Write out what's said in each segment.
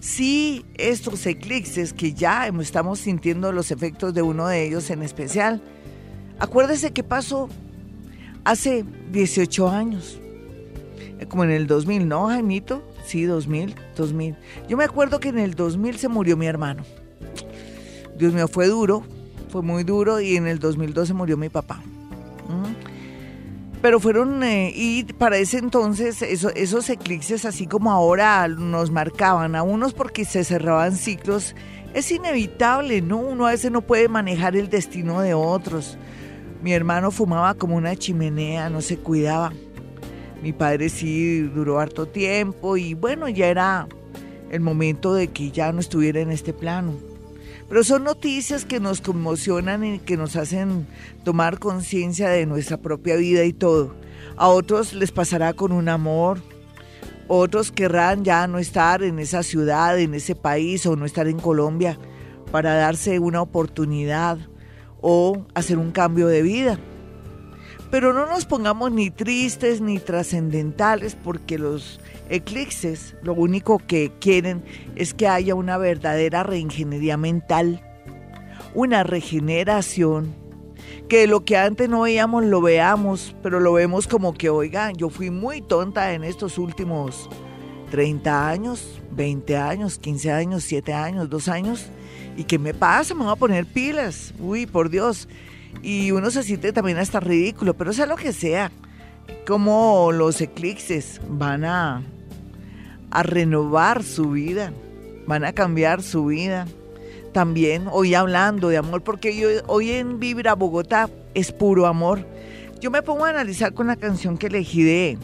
Sí, estos eclipses que ya estamos sintiendo los efectos de uno de ellos en especial. Acuérdese que pasó hace 18 años, eh, como en el 2000, ¿no, Jaimito? Sí, 2000, 2000. Yo me acuerdo que en el 2000 se murió mi hermano. Dios mío, fue duro, fue muy duro y en el 2012 murió mi papá. Pero fueron, eh, y para ese entonces esos eclipses, así como ahora nos marcaban a unos porque se cerraban ciclos, es inevitable, ¿no? Uno a veces no puede manejar el destino de otros. Mi hermano fumaba como una chimenea, no se cuidaba. Mi padre sí duró harto tiempo y bueno, ya era el momento de que ya no estuviera en este plano. Pero son noticias que nos conmocionan y que nos hacen tomar conciencia de nuestra propia vida y todo. A otros les pasará con un amor, otros querrán ya no estar en esa ciudad, en ese país o no estar en Colombia para darse una oportunidad o hacer un cambio de vida. Pero no nos pongamos ni tristes ni trascendentales porque los eclipses lo único que quieren es que haya una verdadera reingeniería mental, una regeneración, que lo que antes no veíamos lo veamos, pero lo vemos como que, oigan, yo fui muy tonta en estos últimos 30 años, 20 años, 15 años, 7 años, 2 años. ¿Y qué me pasa? Me voy a poner pilas. Uy, por Dios. Y uno se siente también hasta ridículo, pero sea lo que sea. Como los eclipses van a a renovar su vida, van a cambiar su vida. También hoy hablando de amor, porque hoy en Vibra Bogotá es puro amor. Yo me pongo a analizar con la canción que elegí de,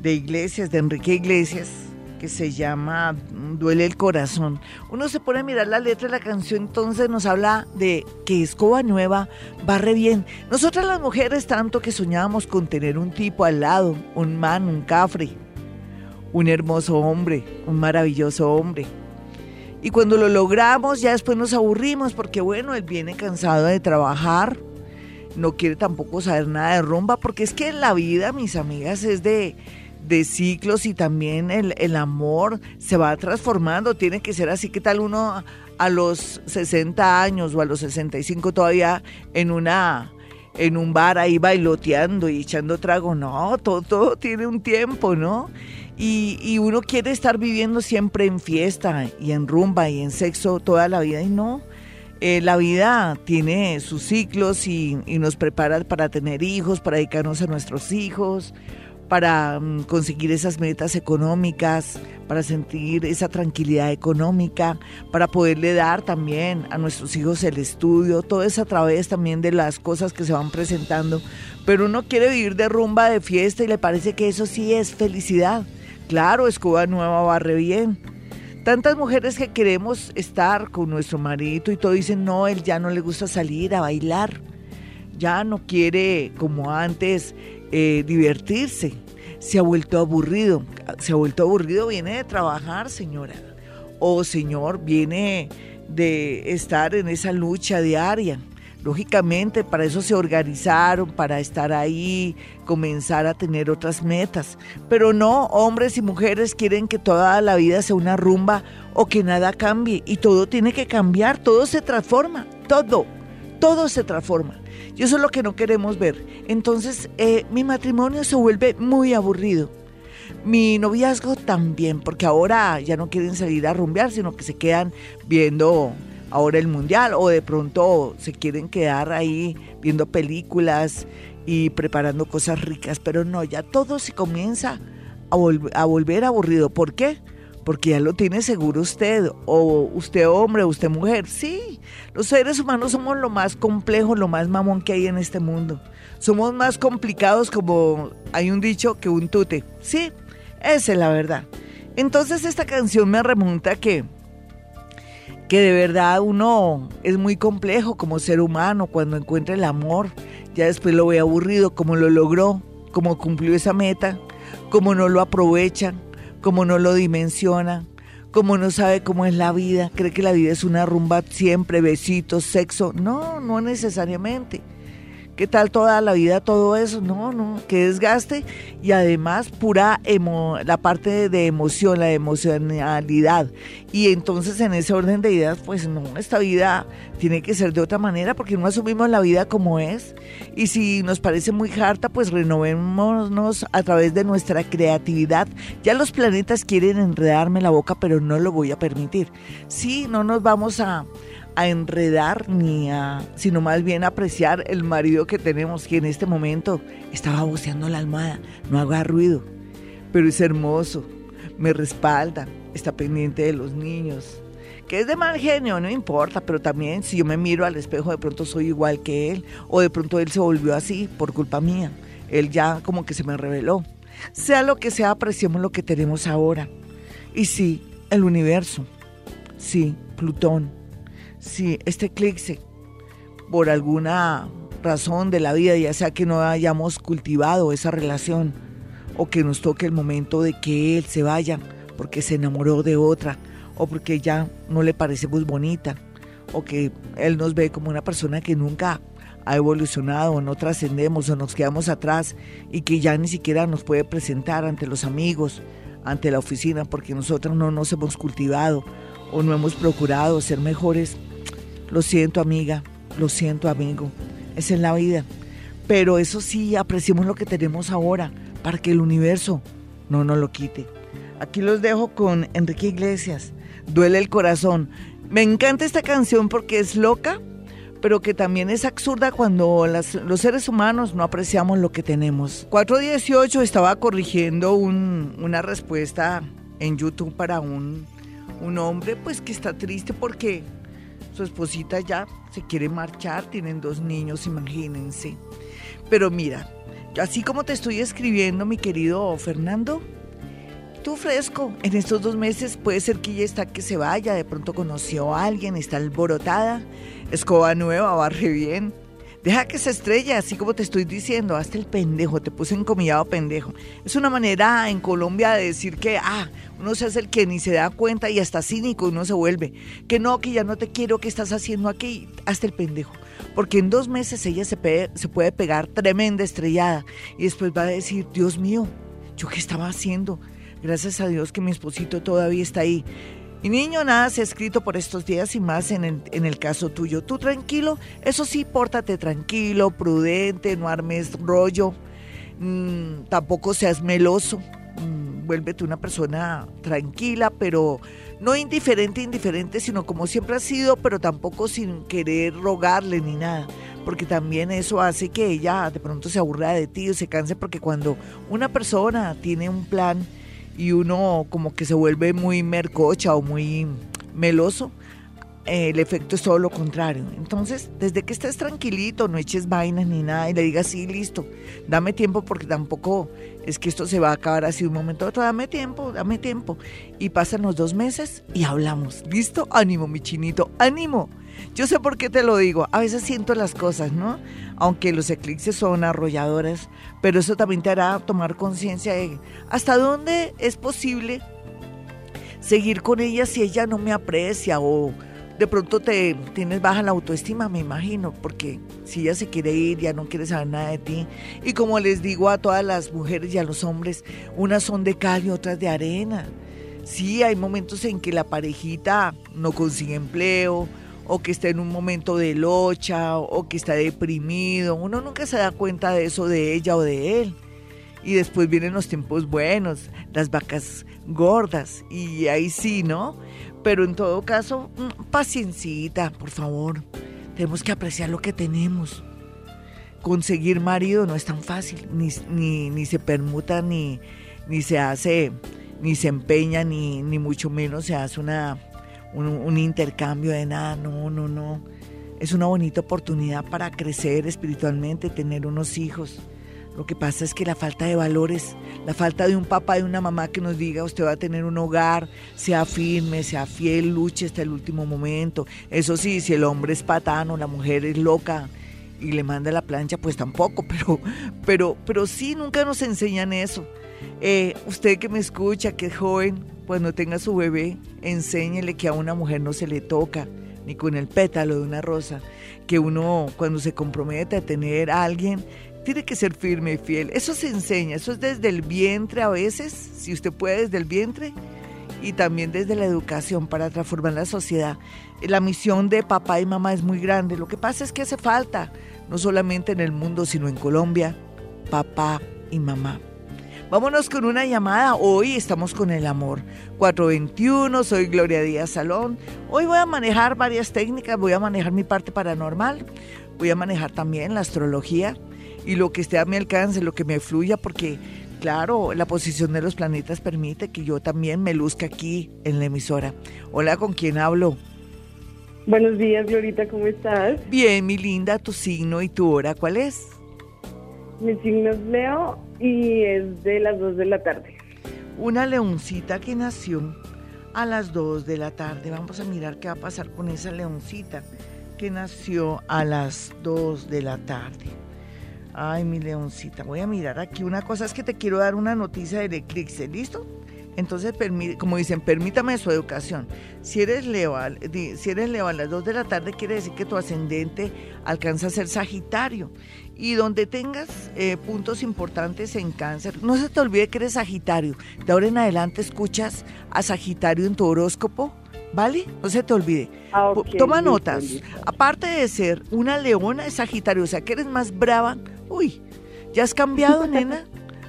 de Iglesias, de Enrique Iglesias, que se llama Duele el corazón. Uno se pone a mirar la letra de la canción, entonces nos habla de que escoba nueva barre bien. Nosotras las mujeres tanto que soñábamos con tener un tipo al lado, un man, un cafre, un hermoso hombre, un maravilloso hombre. Y cuando lo logramos, ya después nos aburrimos porque, bueno, él viene cansado de trabajar, no quiere tampoco saber nada de rumba, porque es que la vida, mis amigas, es de, de ciclos y también el, el, amor se va transformando, tiene que ser así. que tal uno a los 60 años o a los 65 todavía en una en un bar ahí bailoteando y echando trago? No, todo, todo tiene un tiempo, ¿no? Y, uno quiere estar viviendo siempre en fiesta y en rumba y en sexo toda la vida y no. Eh, la vida tiene sus ciclos y, nos prepara para tener hijos, para dedicarnos a nuestros hijos, para mm, conseguir esas metas económicas, para sentir esa tranquilidad económica, para poderle dar también a nuestros hijos el estudio, todo es a través también de las cosas que se van presentando. Pero uno quiere vivir de rumba, de fiesta y le parece que eso sí es felicidad. Claro, Escoba Nueva barre bien. Tantas mujeres que queremos estar con nuestro marido y todo dicen, no, él ya no le gusta salir a bailar, ya no quiere como antes eh, divertirse, se ha vuelto aburrido, se ha vuelto aburrido, viene de trabajar, señora, o señor, viene de estar en esa lucha diaria. Lógicamente, para eso se organizaron, para estar ahí, comenzar a tener otras metas. Pero no, hombres y mujeres quieren que toda la vida sea una rumba o que nada cambie. Y todo tiene que cambiar, todo se transforma, todo, todo se transforma. Y eso es lo que no queremos ver. Entonces, eh, mi matrimonio se vuelve muy aburrido. Mi noviazgo también, porque ahora ya no quieren salir a rumbear, sino que se quedan viendo ahora el mundial o de pronto se quieren quedar ahí viendo películas y preparando cosas ricas, pero no, ya todo se comienza a, a volver aburrido. ¿Por qué? Porque ya lo tiene seguro usted, o usted hombre, o usted mujer. Sí, los seres humanos somos lo más complejo, lo más mamón que hay en este mundo. Somos más complicados como hay un dicho que un tute. Sí, esa es la verdad. Entonces esta canción me remonta que que de verdad uno es muy complejo como ser humano cuando encuentra el amor, ya después lo ve aburrido, como lo logró, como cumplió esa meta, como no lo aprovecha, como no lo dimensiona, como no sabe cómo es la vida, cree que la vida es una rumba siempre, besitos, sexo. No, no necesariamente. ¿Qué tal toda la vida todo eso? No, no, que desgaste y además pura la parte de emoción, la emocionalidad. Y entonces en ese orden de ideas, pues no, esta vida tiene que ser de otra manera porque no asumimos la vida como es. Y si nos parece muy harta, pues renovémonos a través de nuestra creatividad. Ya los planetas quieren enredarme la boca, pero no lo voy a permitir. Sí, no nos vamos a a enredar ni a, sino más bien apreciar el marido que tenemos, que en este momento estaba boceando la almohada, no haga ruido, pero es hermoso, me respalda, está pendiente de los niños, que es de mal genio, no importa, pero también si yo me miro al espejo de pronto soy igual que él, o de pronto él se volvió así por culpa mía, él ya como que se me reveló. Sea lo que sea, apreciemos lo que tenemos ahora. Y sí, el universo, sí, Plutón, si este eclipse, por alguna razón de la vida, ya sea que no hayamos cultivado esa relación o que nos toque el momento de que él se vaya porque se enamoró de otra o porque ya no le parecemos bonita o que él nos ve como una persona que nunca ha evolucionado, o no trascendemos o nos quedamos atrás y que ya ni siquiera nos puede presentar ante los amigos, ante la oficina, porque nosotros no nos hemos cultivado o no hemos procurado ser mejores lo siento amiga, lo siento amigo, es en la vida. Pero eso sí, apreciemos lo que tenemos ahora para que el universo no nos lo quite. Aquí los dejo con Enrique Iglesias, Duele el corazón. Me encanta esta canción porque es loca, pero que también es absurda cuando los seres humanos no apreciamos lo que tenemos. 418 estaba corrigiendo una respuesta en YouTube para un, un hombre pues que está triste porque su esposita ya se quiere marchar, tienen dos niños, imagínense. Pero mira, así como te estoy escribiendo, mi querido Fernando, tú fresco, en estos dos meses puede ser que ella está que se vaya, de pronto conoció a alguien, está alborotada, escoba nueva, barre bien, Deja que se estrella, así como te estoy diciendo, hasta el pendejo, te puse encomillado pendejo. Es una manera en Colombia de decir que, ah, uno se hace el que ni se da cuenta y hasta cínico uno se vuelve. Que no, que ya no te quiero, que estás haciendo aquí, hasta el pendejo. Porque en dos meses ella se, se puede pegar tremenda estrellada y después va a decir, Dios mío, ¿yo qué estaba haciendo? Gracias a Dios que mi esposito todavía está ahí. Y niño, nada se ha escrito por estos días y más en el, en el caso tuyo. Tú tranquilo, eso sí, pórtate tranquilo, prudente, no armes rollo, mm, tampoco seas meloso, mm, vuélvete una persona tranquila, pero no indiferente, indiferente, sino como siempre has sido, pero tampoco sin querer rogarle ni nada, porque también eso hace que ella de pronto se aburra de ti o se canse, porque cuando una persona tiene un plan, y uno como que se vuelve muy mercocha o muy meloso, el efecto es todo lo contrario. Entonces, desde que estés tranquilito, no eches vainas ni nada y le digas, sí, listo, dame tiempo porque tampoco es que esto se va a acabar así un momento otro, dame tiempo, dame tiempo. Y pasan los dos meses y hablamos. ¿Listo? Ánimo, mi chinito, ánimo. Yo sé por qué te lo digo, a veces siento las cosas, ¿no? Aunque los eclipses son arrolladoras, pero eso también te hará tomar conciencia de hasta dónde es posible seguir con ella si ella no me aprecia o de pronto te tienes baja la autoestima, me imagino, porque si ella se quiere ir, ya no quiere saber nada de ti. Y como les digo a todas las mujeres y a los hombres, unas son de cal y otras de arena. Sí, hay momentos en que la parejita no consigue empleo, o que está en un momento de locha o que está deprimido. Uno nunca se da cuenta de eso de ella o de él. Y después vienen los tiempos buenos, las vacas gordas y ahí sí, ¿no? Pero en todo caso, mm, paciencita, por favor. Tenemos que apreciar lo que tenemos. Conseguir marido no es tan fácil, ni, ni, ni se permuta, ni, ni se hace, ni se empeña, ni, ni mucho menos se hace una un, intercambio de nada, no, no, no. Es una bonita oportunidad para crecer espiritualmente, tener unos hijos. Lo que pasa es que la falta de valores, la falta de un papá y una mamá que nos diga usted va a tener un hogar, sea firme, sea fiel, luche hasta el último momento. Eso sí, si el hombre es patano, la mujer es loca y le manda la plancha, pues tampoco, pero, pero, pero sí, nunca nos enseñan eso. Eh, usted que me escucha, que es joven, cuando tenga su bebé, enséñele que a una mujer no se le toca, ni con el pétalo de una rosa, que uno cuando se compromete a tener a alguien, tiene que ser firme y fiel. Eso se enseña, eso es desde el vientre a veces, si usted puede desde el vientre, y también desde la educación para transformar la sociedad. La misión de papá y mamá es muy grande. Lo que pasa es que hace falta, no solamente en el mundo, sino en Colombia, papá y mamá. Vámonos con una llamada. Hoy estamos con el amor. 421, soy Gloria Díaz Salón. Hoy voy a manejar varias técnicas. Voy a manejar mi parte paranormal. Voy a manejar también la astrología y lo que esté a mi alcance, lo que me fluya, porque claro, la posición de los planetas permite que yo también me luzca aquí en la emisora. Hola, ¿con quién hablo? Buenos días, Glorita, ¿cómo estás? Bien, mi linda, tu signo y tu hora, ¿cuál es? Mi signo es Leo y es de las 2 de la tarde. Una leoncita que nació a las 2 de la tarde. Vamos a mirar qué va a pasar con esa leoncita que nació a las 2 de la tarde. Ay, mi leoncita, voy a mirar aquí. Una cosa es que te quiero dar una noticia del eclipse, ¿listo? Entonces, como dicen, permítame su educación. Si eres Leo, si eres Leo a las 2 de la tarde, quiere decir que tu ascendente alcanza a ser Sagitario. Y donde tengas eh, puntos importantes en cáncer, no se te olvide que eres Sagitario. De ahora en adelante escuchas a Sagitario en tu horóscopo, ¿vale? No se te olvide. Ah, Toma notas. Aparte de ser una leona, es Sagitario, o sea que eres más brava. Uy, ¿ya has cambiado, nena?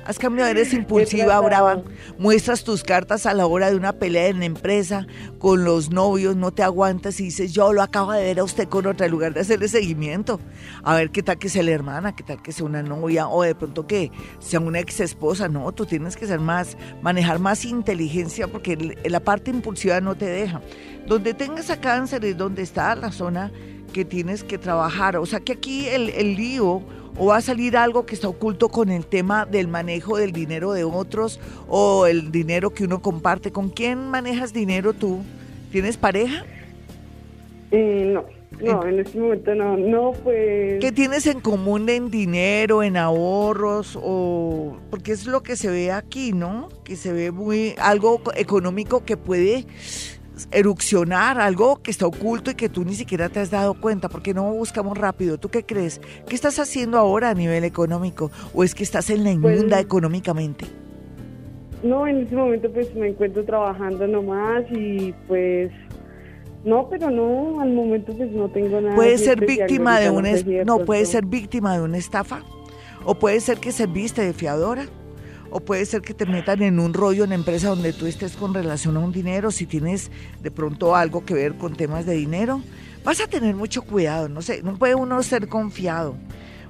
Has cambiado, eres impulsiva, brava. Muestras tus cartas a la hora de una pelea en la empresa, con los novios, no te aguantas y dices, yo lo acabo de ver a usted con otra, en lugar de hacerle seguimiento. A ver qué tal que sea la hermana, qué tal que sea una novia, o de pronto que sea una ex esposa. No, tú tienes que ser más, manejar más inteligencia porque la parte impulsiva no te deja. Donde tengas a cáncer es donde está la zona que tienes que trabajar. O sea que aquí el, el lío o va a salir algo que está oculto con el tema del manejo del dinero de otros o el dinero que uno comparte. ¿Con quién manejas dinero tú? ¿Tienes pareja? Eh, no. No, en este momento no, no pues... ¿Qué tienes en común en dinero, en ahorros o...? Porque es lo que se ve aquí, ¿no? Que se ve muy... algo económico que puede erupcionar algo que está oculto y que tú ni siquiera te has dado cuenta, porque no buscamos rápido. ¿Tú qué crees? ¿Qué estás haciendo ahora a nivel económico? ¿O es que estás en la pues, inmunda económicamente? No, en este momento pues me encuentro trabajando nomás y pues no, pero no, al momento pues no tengo nada. Puede ser víctima de una no, puede ser víctima de una estafa o puede ser que serviste de fiadora o puede ser que te metan en un rollo en la empresa donde tú estés con relación a un dinero, si tienes de pronto algo que ver con temas de dinero, vas a tener mucho cuidado, no sé, no puede uno ser confiado.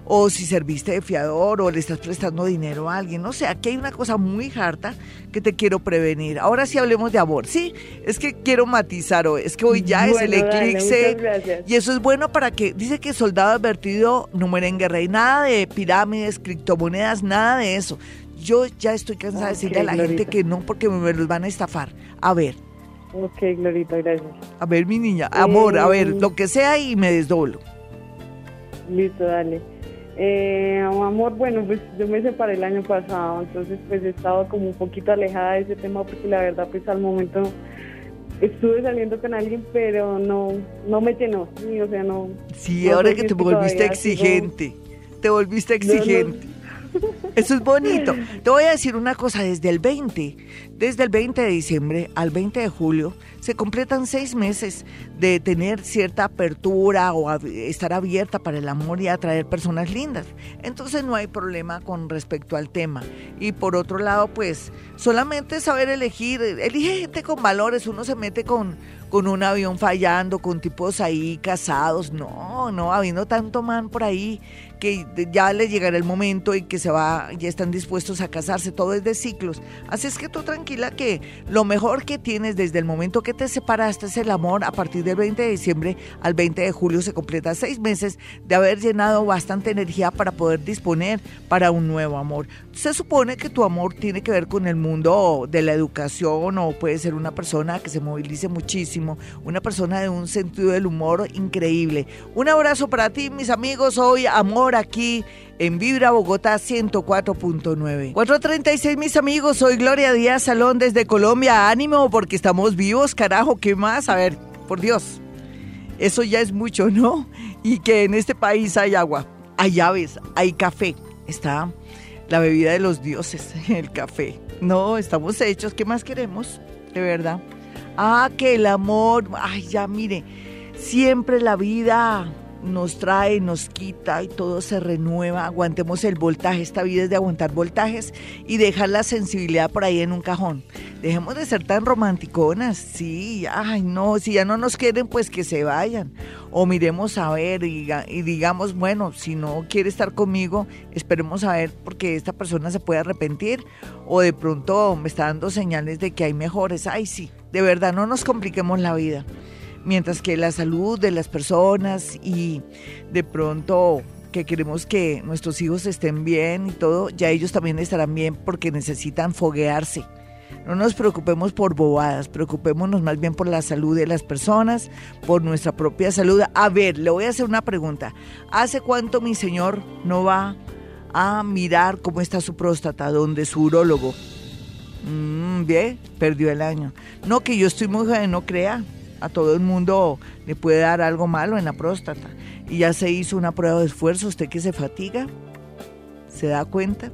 O si serviste de fiador o le estás prestando dinero a alguien. No sé, aquí hay una cosa muy harta que te quiero prevenir. Ahora sí hablemos de amor. Sí, es que quiero matizar hoy. Es que hoy ya es el eclipse. y eso es bueno para que, dice que soldado advertido no muere en guerra. Y nada de pirámides, criptomonedas, nada de eso. Yo ya estoy cansada de decirle a la gente que no porque me los van a estafar. A ver. Ok, Glorita, gracias. A ver, mi niña, amor, a ver, lo que sea y me desdoblo. Listo, dale. Eh, amor, bueno, pues yo me separé el año pasado, entonces pues he estado como un poquito alejada de ese tema porque la verdad pues al momento estuve saliendo con alguien, pero no, no me llenó, o sea, no. Sí, ahora que te volviste exigente, te volviste exigente. Eso es bonito. Te voy a decir una cosa, desde el 20, desde el 20 de diciembre al 20 de julio, se completan seis meses de tener cierta apertura o estar abierta para el amor y atraer personas lindas. Entonces no hay problema con respecto al tema. Y por otro lado, pues solamente saber elegir, elige gente con valores, uno se mete con, con un avión fallando, con tipos ahí casados, no, no, habiendo tanto man por ahí que ya le llegará el momento y que se va, ya están dispuestos a casarse, todo es de ciclos. Así es que tú tranquilo que lo mejor que tienes desde el momento que te separaste es el amor. A partir del 20 de diciembre al 20 de julio se completa seis meses de haber llenado bastante energía para poder disponer para un nuevo amor. Se supone que tu amor tiene que ver con el mundo de la educación o puede ser una persona que se movilice muchísimo, una persona de un sentido del humor increíble. Un abrazo para ti, mis amigos. Hoy amor aquí en Vibra Bogotá 104.9. 436 mis amigos, soy Gloria Díaz Salón desde Colombia. Ánimo porque estamos vivos, carajo, ¿qué más? A ver, por Dios. Eso ya es mucho, ¿no? Y que en este país hay agua, hay aves, hay café. Está la bebida de los dioses, el café. No, estamos hechos, ¿qué más queremos? De verdad. Ah, que el amor, ay, ya mire, siempre la vida nos trae, nos quita y todo se renueva. Aguantemos el voltaje. Esta vida es de aguantar voltajes y dejar la sensibilidad por ahí en un cajón. Dejemos de ser tan romanticonas. Sí, ay, no, si ya no nos quieren, pues que se vayan. O miremos a ver y, y digamos, bueno, si no quiere estar conmigo, esperemos a ver porque esta persona se puede arrepentir o de pronto me está dando señales de que hay mejores. Ay, sí, de verdad, no nos compliquemos la vida mientras que la salud de las personas y de pronto que queremos que nuestros hijos estén bien y todo, ya ellos también estarán bien porque necesitan foguearse. No nos preocupemos por bobadas, preocupémonos más bien por la salud de las personas, por nuestra propia salud. A ver, le voy a hacer una pregunta. ¿Hace cuánto mi señor no va a mirar cómo está su próstata, donde su urólogo? Mm, bien, perdió el año. No, que yo estoy muy joven, no crea a todo el mundo le puede dar algo malo en la próstata. Y ya se hizo una prueba de esfuerzo, usted que se fatiga, ¿se da cuenta?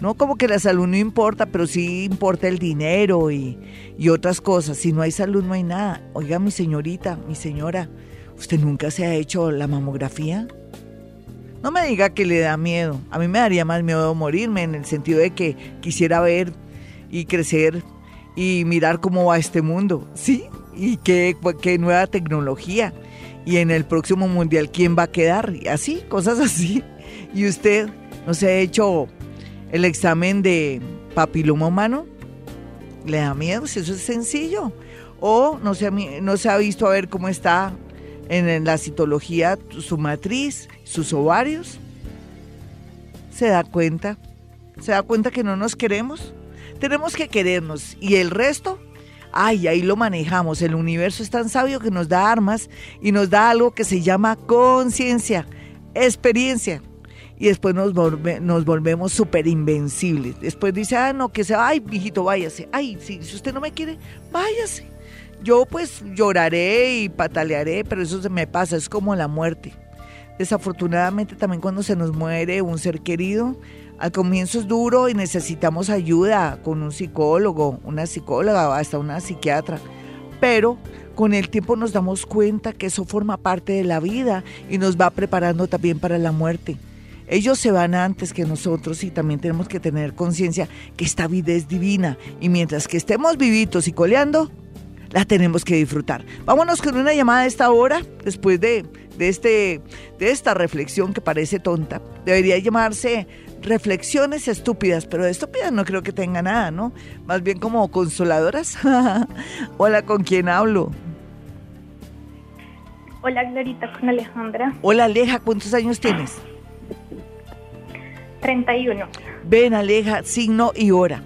No como que la salud no importa, pero sí importa el dinero y, y otras cosas. Si no hay salud no hay nada. Oiga, mi señorita, mi señora, ¿usted nunca se ha hecho la mamografía? No me diga que le da miedo. A mí me daría más miedo morirme en el sentido de que quisiera ver y crecer y mirar cómo va este mundo. ¿Sí? Y qué, nueva tecnología. Y en el próximo mundial, ¿quién va a quedar? Y así, cosas así. ¿Y usted no se ha hecho el examen de papiloma humano? ¿Le da miedo? Si eso es sencillo. O no se ha visto a ver cómo está en la citología su matriz, sus ovarios. ¿Se da cuenta? ¿Se da cuenta que no nos queremos? Tenemos que querernos y el resto ay, ahí lo manejamos. El universo es tan sabio que nos da armas y nos da algo que se llama conciencia, experiencia. Y después nos, volvemos súper invencibles. Después dice, ah, no, que se, ay, hijito, váyase. Ay, si, si usted no me quiere, váyase. Yo pues lloraré y patalearé, pero eso se me pasa, es como la muerte. Desafortunadamente también cuando se nos muere un ser querido, al comienzo es duro y necesitamos ayuda con un psicólogo, una psicóloga, hasta una psiquiatra, pero con el tiempo nos damos cuenta que eso forma parte de la vida y nos va preparando también para la muerte. Ellos se van antes que nosotros y también tenemos que tener conciencia que esta vida es divina y mientras que estemos vivitos y coleando, la tenemos que disfrutar. Vámonos con una llamada a esta hora, después de, de, este, de esta reflexión que parece tonta. Debería llamarse reflexiones estúpidas, pero de estúpidas no creo que tenga nada, ¿no? Más bien como consoladoras. Hola, ¿con quién hablo? Hola, Glorita, con Alejandra. Hola, Aleja, ¿cuántos años tienes? 31. Ven, Aleja, signo y hora.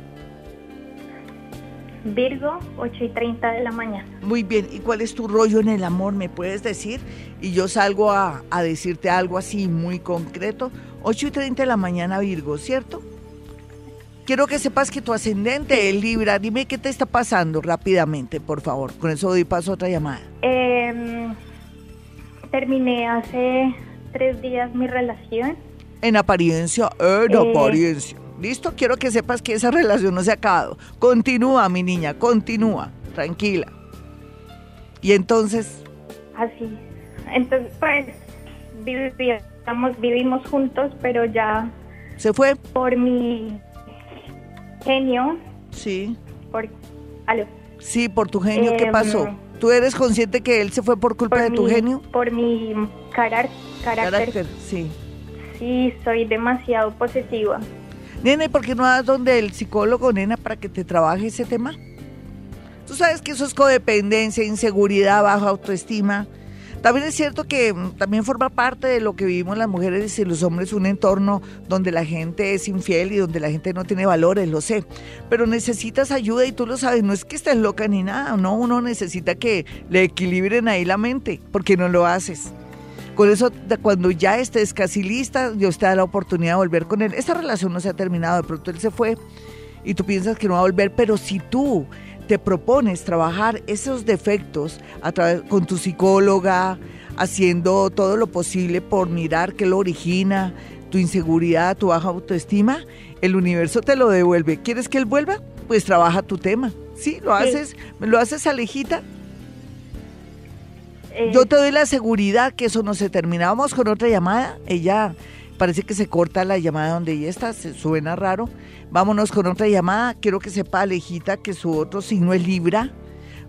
Virgo, 8 y 30 de la mañana. Muy bien, ¿y cuál es tu rollo en el amor? ¿Me puedes decir? Y yo salgo a, a decirte algo así muy concreto 8 y 30 de la mañana, Virgo, ¿cierto? Quiero que sepas que tu ascendente es Libra. Dime qué te está pasando rápidamente, por favor. Con eso doy paso a otra llamada. Em, terminé hace tres días mi relación. En apariencia, en eh. apariencia. ¿Listo? Quiero que sepas que esa relación no se ha acabado. Continúa, mi niña, continúa. Tranquila. Y entonces... Así. Entonces, pues, estamos, vivimos juntos, pero ya... ¿Se fue? Por mi genio. Sí. Por, ¿aló? Sí, por tu genio, ¿qué em, pasó? ¿Tú eres consciente que él se fue por culpa de tu genio? Por mi carácter. Carácter, sí. Sí, soy demasiado posesiva. Nena, ¿y por qué no vas donde el psicólogo, nena, para que te trabaje ese tema? Tú sabes que eso es codependencia, inseguridad, baja autoestima. También es cierto que mm, también forma parte de lo que vivimos las mujeres y los hombres, un entorno donde la gente es infiel y donde la gente no tiene valores, lo sé. Pero necesitas ayuda y tú lo sabes, no es que estés loca ni nada, no, uno necesita que le equilibren ahí la mente, porque no lo haces. Con eso, cuando ya estés casi lista, Dios te da la oportunidad de volver con él. Esta relación no se ha terminado, de pronto él se fue y tú piensas que no va a volver, pero si tú te propones trabajar esos defectos a través, con tu psicóloga, haciendo todo lo posible por mirar qué lo origina, tu inseguridad, tu baja autoestima, el universo te lo devuelve. ¿Quieres que él vuelva? Pues trabaja tu tema. Sí, lo haces, lo haces alejita. Eh, Yo te doy la seguridad que eso no se termina. Vamos con otra llamada. Ella parece que se corta la llamada donde ella está, se suena raro. Vámonos con otra llamada. Quiero que sepa Alejita que su otro signo es Libra.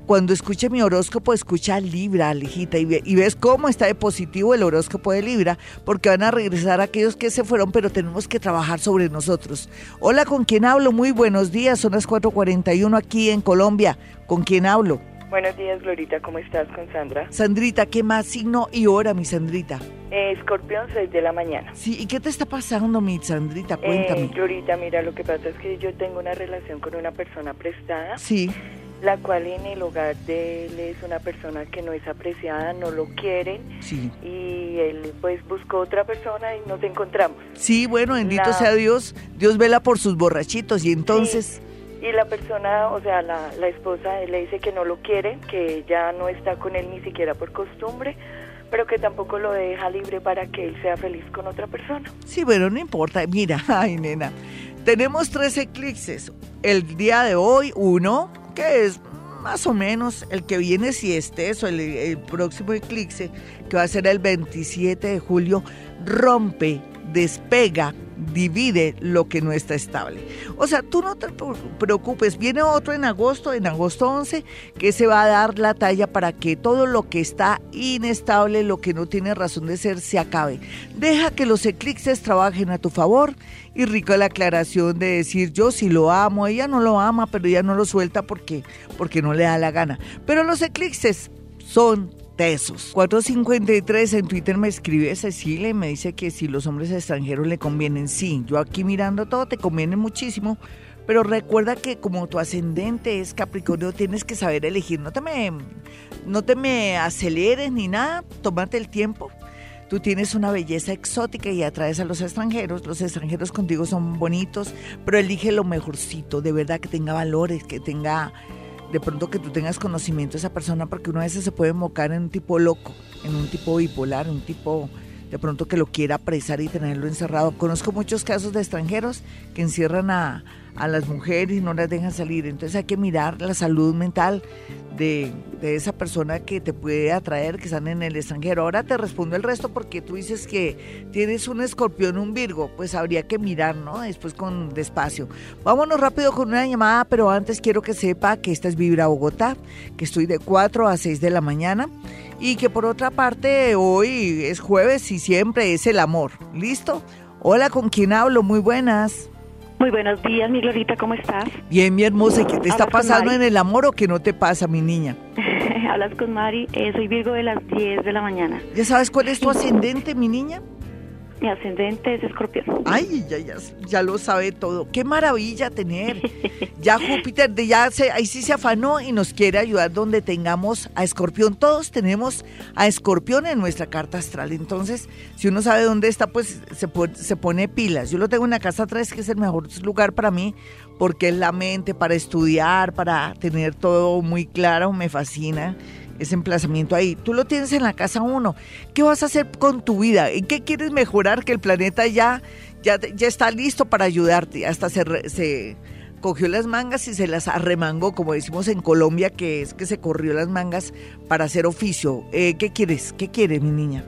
Cuando escuche mi horóscopo, escucha Libra, Alejita, y, y, ves cómo está de positivo el horóscopo de Libra, porque van a regresar aquellos que se fueron, pero tenemos que trabajar sobre nosotros. Hola, ¿con quién hablo? Muy buenos días, son las 4.41 aquí en Colombia. ¿Con quién hablo? Buenos días, Glorita, ¿cómo estás con Sandra? Sandrita, ¿qué más signo y hora, mi Sandrita? Eh, escorpión, 6 de la mañana. Sí, ¿y qué te está pasando, mi Sandrita? Cuéntame. Eh, Glorita, mira, lo que pasa es que yo tengo una relación con una persona prestada. Sí. La cual en el hogar de él es una persona que no es apreciada, no lo quieren. Sí. Y él pues buscó otra persona y nos encontramos. Sí, bueno, bendito sea Dios. Dios vela por sus borrachitos y entonces... Y la persona, o sea, la, la esposa le dice que no lo quiere, que ya no está con él ni siquiera por costumbre, pero que tampoco lo deja libre para que él sea feliz con otra persona. Sí, bueno, no importa. Mira, ay, nena, tenemos tres eclipses. El día de hoy, uno, que es más o menos el que viene, si esté eso, el, el próximo eclipse, que va a ser el 27 de julio, rompe, despega divide lo que no está estable. O sea, tú no te preocupes, viene otro en agosto, en agosto 11, que se va a dar la talla para que todo lo que está inestable, lo que no tiene razón de ser, se acabe. Deja que los eclipses trabajen a tu favor y rico la aclaración de decir yo si lo amo, ella no lo ama, pero ella no lo suelta porque, porque no le da la gana. Pero los eclipses son tesos. 453 en Twitter me escribe Cecilia y me dice que si los hombres extranjeros le convienen, sí. Yo aquí mirando todo te conviene muchísimo. Pero recuerda que como tu ascendente es Capricornio, tienes que saber elegir. No te me, no te me aceleres ni nada. Tómate el tiempo. Tú tienes una belleza exótica y atraes a los extranjeros. Los extranjeros contigo son bonitos, pero elige lo mejorcito. De verdad que tenga valores, que tenga de pronto que tú tengas conocimiento de esa persona, porque uno a veces se puede enfocar en un tipo loco, en un tipo bipolar, un tipo de pronto que lo quiera apresar y tenerlo encerrado. Conozco muchos casos de extranjeros que encierran a, a las mujeres y no las dejan salir. Entonces hay que mirar la salud mental de, de, esa persona que te puede atraer, que están en el extranjero. Ahora te respondo el resto porque tú dices que tienes un escorpión, un virgo, pues habría que mirar, ¿no? Después con despacio. Vámonos rápido con una llamada, pero antes quiero que sepa que esta es Vibra Bogotá, que estoy de 4 a 6 de la mañana y que por otra parte hoy es jueves y siempre es el amor. ¿Listo? Hola, ¿con quién hablo? Muy buenas. Muy buenos días, mi Glorita, ¿cómo estás? Bien, mi hermosa. ¿Y qué te está pasando en el amor o qué no te pasa, mi niña? Hablas con Mari, eh, soy Virgo de las 10 de la mañana. ¿Ya sabes cuál es tu ascendente, mi niña? Mi ascendente es escorpión. Ay, ya, ya, ya lo sabe todo. Qué maravilla tener. Ya Júpiter, de ya se, ahí sí se afanó y nos quiere ayudar donde tengamos a escorpión. Todos tenemos a escorpión en nuestra carta astral. Entonces, si uno sabe dónde está, pues se, se pone pilas. Yo lo tengo en la casa 3, que es el mejor lugar para mí, porque es la mente para estudiar, para tener todo muy claro. Me fascina ese emplazamiento ahí. Tú lo tienes en la casa uno. ¿Qué vas a hacer con tu vida? ¿En qué quieres mejorar? Que el planeta ya, ya, ya está listo para ayudarte. Hasta se, se cogió las mangas y se las arremangó, como decimos en Colombia, que es que se corrió las mangas para hacer oficio. Eh, ¿Qué quieres? ¿Qué quieres, mi niña?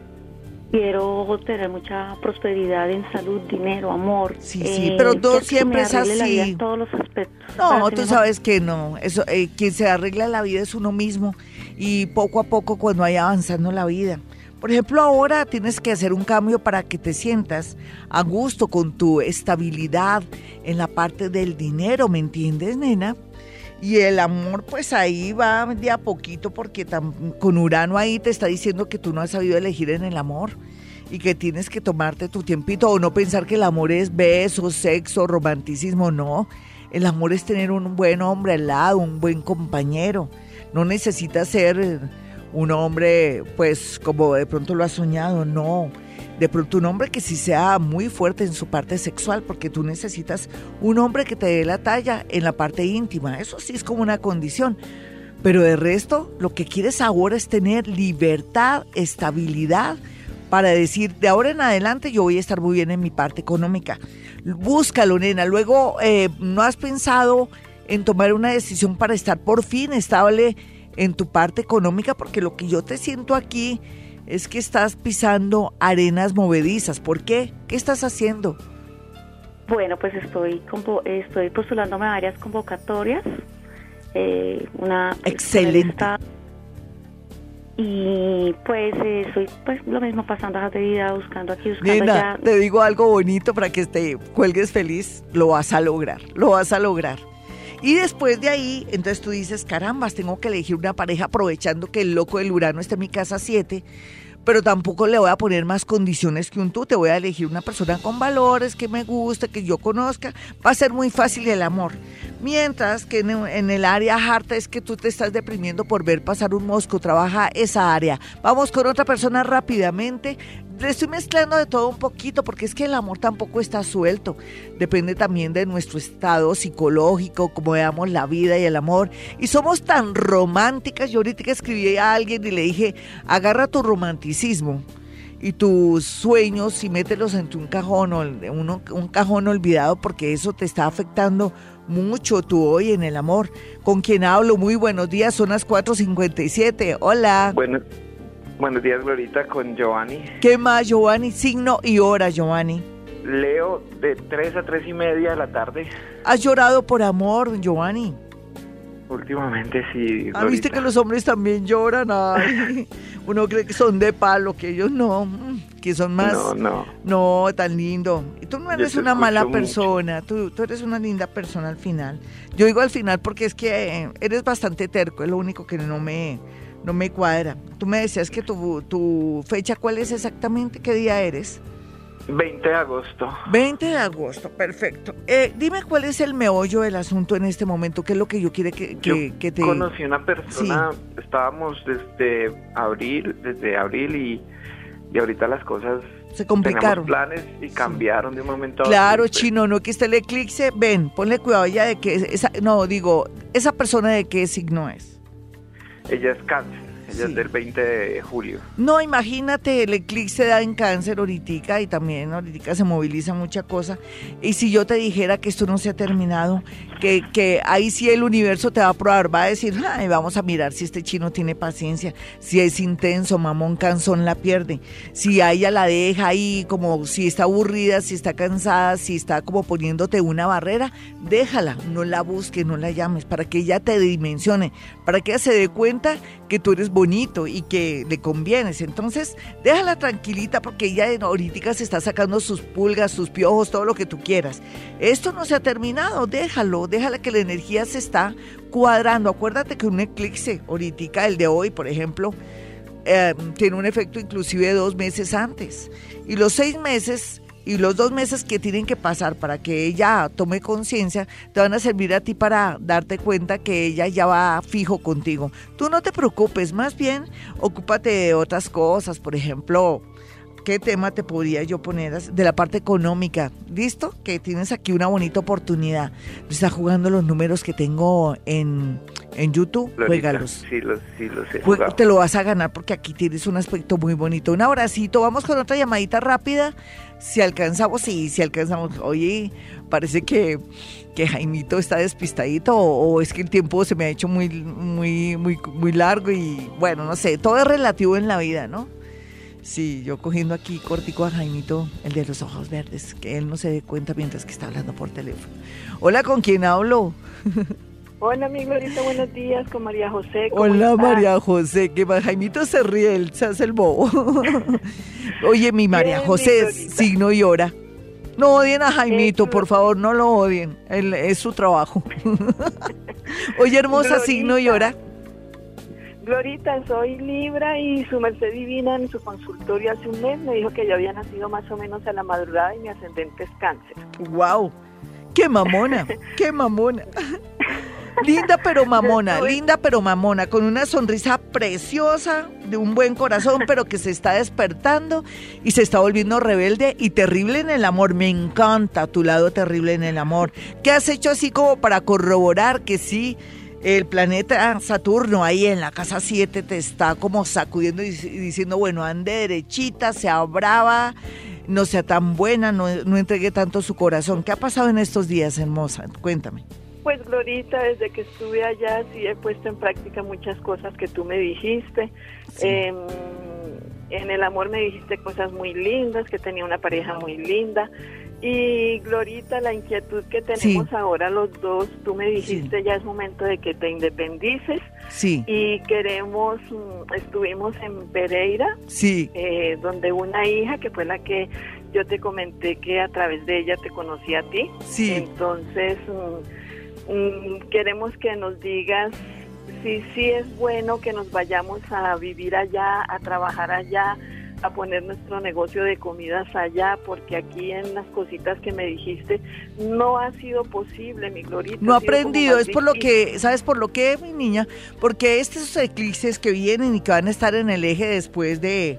Quiero tener mucha prosperidad en salud, dinero, amor. Sí, sí, eh, pero todo siempre es así. en todos los aspectos. No, tú sabes que no. Eso, eh, quien se arregla la vida es uno mismo y poco a poco cuando vaya avanzando la vida. Por ejemplo, ahora tienes que hacer un cambio para que te sientas a gusto con tu estabilidad en la parte del dinero, ¿me entiendes, nena? Y el amor, pues ahí va de a poquito, porque con Urano ahí te está diciendo que tú no has sabido elegir en el amor y que tienes que tomarte tu tiempito o no pensar que el amor es beso, sexo, romanticismo, no. El amor es tener un buen hombre al lado, un buen compañero. No necesitas ser un hombre, pues, como de pronto lo has soñado, no. De pronto un hombre que sí sea muy fuerte en su parte sexual, porque tú necesitas un hombre que te dé la talla en la parte íntima. Eso sí es como una condición. Pero de resto, lo que quieres ahora es tener libertad, estabilidad, para decir, de ahora en adelante yo voy a estar muy bien en mi parte económica. Búscalo, nena. Luego, eh, ¿no has pensado en tomar una decisión para estar por fin estable en tu parte económica? Porque lo que yo te siento aquí es que estás pisando arenas movedizas. ¿Por qué? ¿Qué estás haciendo? Bueno, pues estoy, estoy postulándome a varias convocatorias. Eh, una excelente y pues eh, soy pues lo mismo pasando a de vida buscando aquí buscando Nena, te digo algo bonito para que te cuelgues feliz lo vas a lograr lo vas a lograr y después de ahí entonces tú dices carambas tengo que elegir una pareja aprovechando que el loco del Urano está en mi casa 7 pero tampoco le voy a poner más condiciones que un tú. Te voy a elegir una persona con valores, que me guste, que yo conozca. Va a ser muy fácil el amor. Mientras que en, el área harta es que tú te estás deprimiendo por ver pasar un mosco. Trabaja esa área. Vamos con otra persona rápidamente le estoy mezclando de todo un poquito porque es que el amor tampoco está suelto. Depende también de nuestro estado psicológico, cómo veamos la vida y el amor. Y somos tan románticas. Yo ahorita escribí a alguien y le dije, agarra tu romanticismo y tus sueños y mételos en un cajón, o un cajón olvidado porque eso te está afectando mucho tú hoy en el amor. ¿Con quien hablo? Muy buenos días, son las 4.57. Hola. Bueno, Buenos días, Glorita, con Giovanni. ¿Qué más, Giovanni? Signo y hora, Giovanni. Leo de 3 a 3 y media de la tarde. ¿Has llorado por amor, Giovanni? Últimamente sí. ¿Ah, viste que los hombres también lloran? uno cree que son de palo, que ellos no, que son más... No, no. No, tan lindo. Y tú no eres una mala persona, tú, tú eres una linda persona al final. Yo digo al final porque es que eres bastante terco, es lo único que no me no me cuadra. Tú me decías que tu, tu fecha, ¿cuál es exactamente? ¿Qué día eres? 20 de agosto. 20 de agosto, perfecto. Eh, dime cuál es el meollo del asunto en este momento, qué es lo que yo quiero que, que, te... Conocí una persona, estábamos desde abril, desde abril y, y ahorita las cosas se complicaron. planes y cambiaron de un momento a otro. Claro, chino, no que esté el eclipse. Ven, ponle cuidado ya de que esa, no digo, esa persona de qué signo es. Ella es cáncer. Ella es del 20 de julio. No, imagínate, el eclipse da en cáncer ahorita y también ahorita se moviliza mucha cosa. Y si yo te dijera que esto no se ha terminado, que, que ahí sí el universo te va a probar, va a decir, Ay, vamos a mirar si este chino tiene paciencia, si es intenso, mamón cansón la pierde, si a ella la deja ahí como si está aburrida, si está cansada, si está como poniéndote una barrera, déjala, no la busques, no la llames, para que ella te dimensione, para que ella se dé cuenta que tú eres bonito y que le convienes. Entonces, déjala tranquilita porque ella ahorita se está sacando sus pulgas, sus piojos, todo lo que tú quieras. Esto no se ha terminado, déjalo, déjala que la energía se está cuadrando. Acuérdate que un eclipse ahorita, el de hoy, por ejemplo, eh, tiene un efecto inclusive dos meses antes. Y los seis meses y los dos meses que tienen que pasar para que ella tome conciencia te van a servir a ti para darte cuenta que ella ya va fijo contigo. Tú no te preocupes, más bien ocúpate de otras cosas, por ejemplo, ¿qué tema te podría yo poner de la parte económica? ¿Listo? Que tienes aquí una bonita oportunidad. Está jugando los números que tengo en, en YouTube, juegalos. Sí, los, sí, los he Te lo vas a ganar porque aquí tienes un aspecto muy bonito. Un abracito, vamos con otra llamadita rápida si alcanzamos, sí, si alcanzamos. Oye, parece que, que Jaimito está despistadito o, es que el tiempo se me ha hecho muy, muy, muy, muy largo y bueno, no sé, todo es relativo en la vida, ¿no? Sí, yo cogiendo aquí cortico a Jaimito, el de los ojos verdes, que él no se dé cuenta mientras que está hablando por teléfono. Hola, ¿con quién hablo? Hola, mi Glorita, buenos días con María José. Hola, María José, que Jaimito se ríe, él se hace el bobo. Oye, mi María José, signo y hora. No odien a Jaimito, por favor, no lo odien. es su trabajo. Oye, hermosa, signo y hora. Glorita, soy Libra y su merced divina en su consultorio hace un mes me dijo que yo había nacido más o menos a la madrugada y mi ascendente es cáncer. ¡Wow! ¡Qué mamona! ¡Qué mamona! Linda pero mamona, linda pero mamona, con una sonrisa preciosa, de un buen corazón, pero que se está despertando y se está volviendo rebelde y terrible en el amor. Me encanta tu lado terrible en el amor. ¿Qué has hecho así como para corroborar que sí? El planeta Saturno ahí en la casa 7 te está como sacudiendo y diciendo, bueno, ande derechita, sea brava, no sea tan buena, no, no entregue tanto su corazón. ¿Qué ha pasado en estos días, hermosa? Cuéntame. Pues Glorita, desde que estuve allá sí he puesto en práctica muchas cosas que tú me dijiste. Em, en el amor me dijiste cosas muy lindas, que tenía una pareja muy linda. Y Glorita, la inquietud que tenemos ahora los dos, tú me dijiste ya es momento de que te independices. Sí. Y queremos, mm, estuvimos en Pereira, sí. Eh, donde una hija que fue la que yo te comenté que a través de ella te conocí a ti. Sí. Entonces... Mm, queremos que nos digas si sí es bueno que nos vayamos a vivir allá, a trabajar allá, a poner nuestro negocio de comidas allá, porque aquí en las cositas que me dijiste no ha sido posible, mi Glorita. No ha aprendido, es por lo que, ¿sabes por lo que, mi niña? Porque estos eclipses que vienen y que van a estar en el eje después de,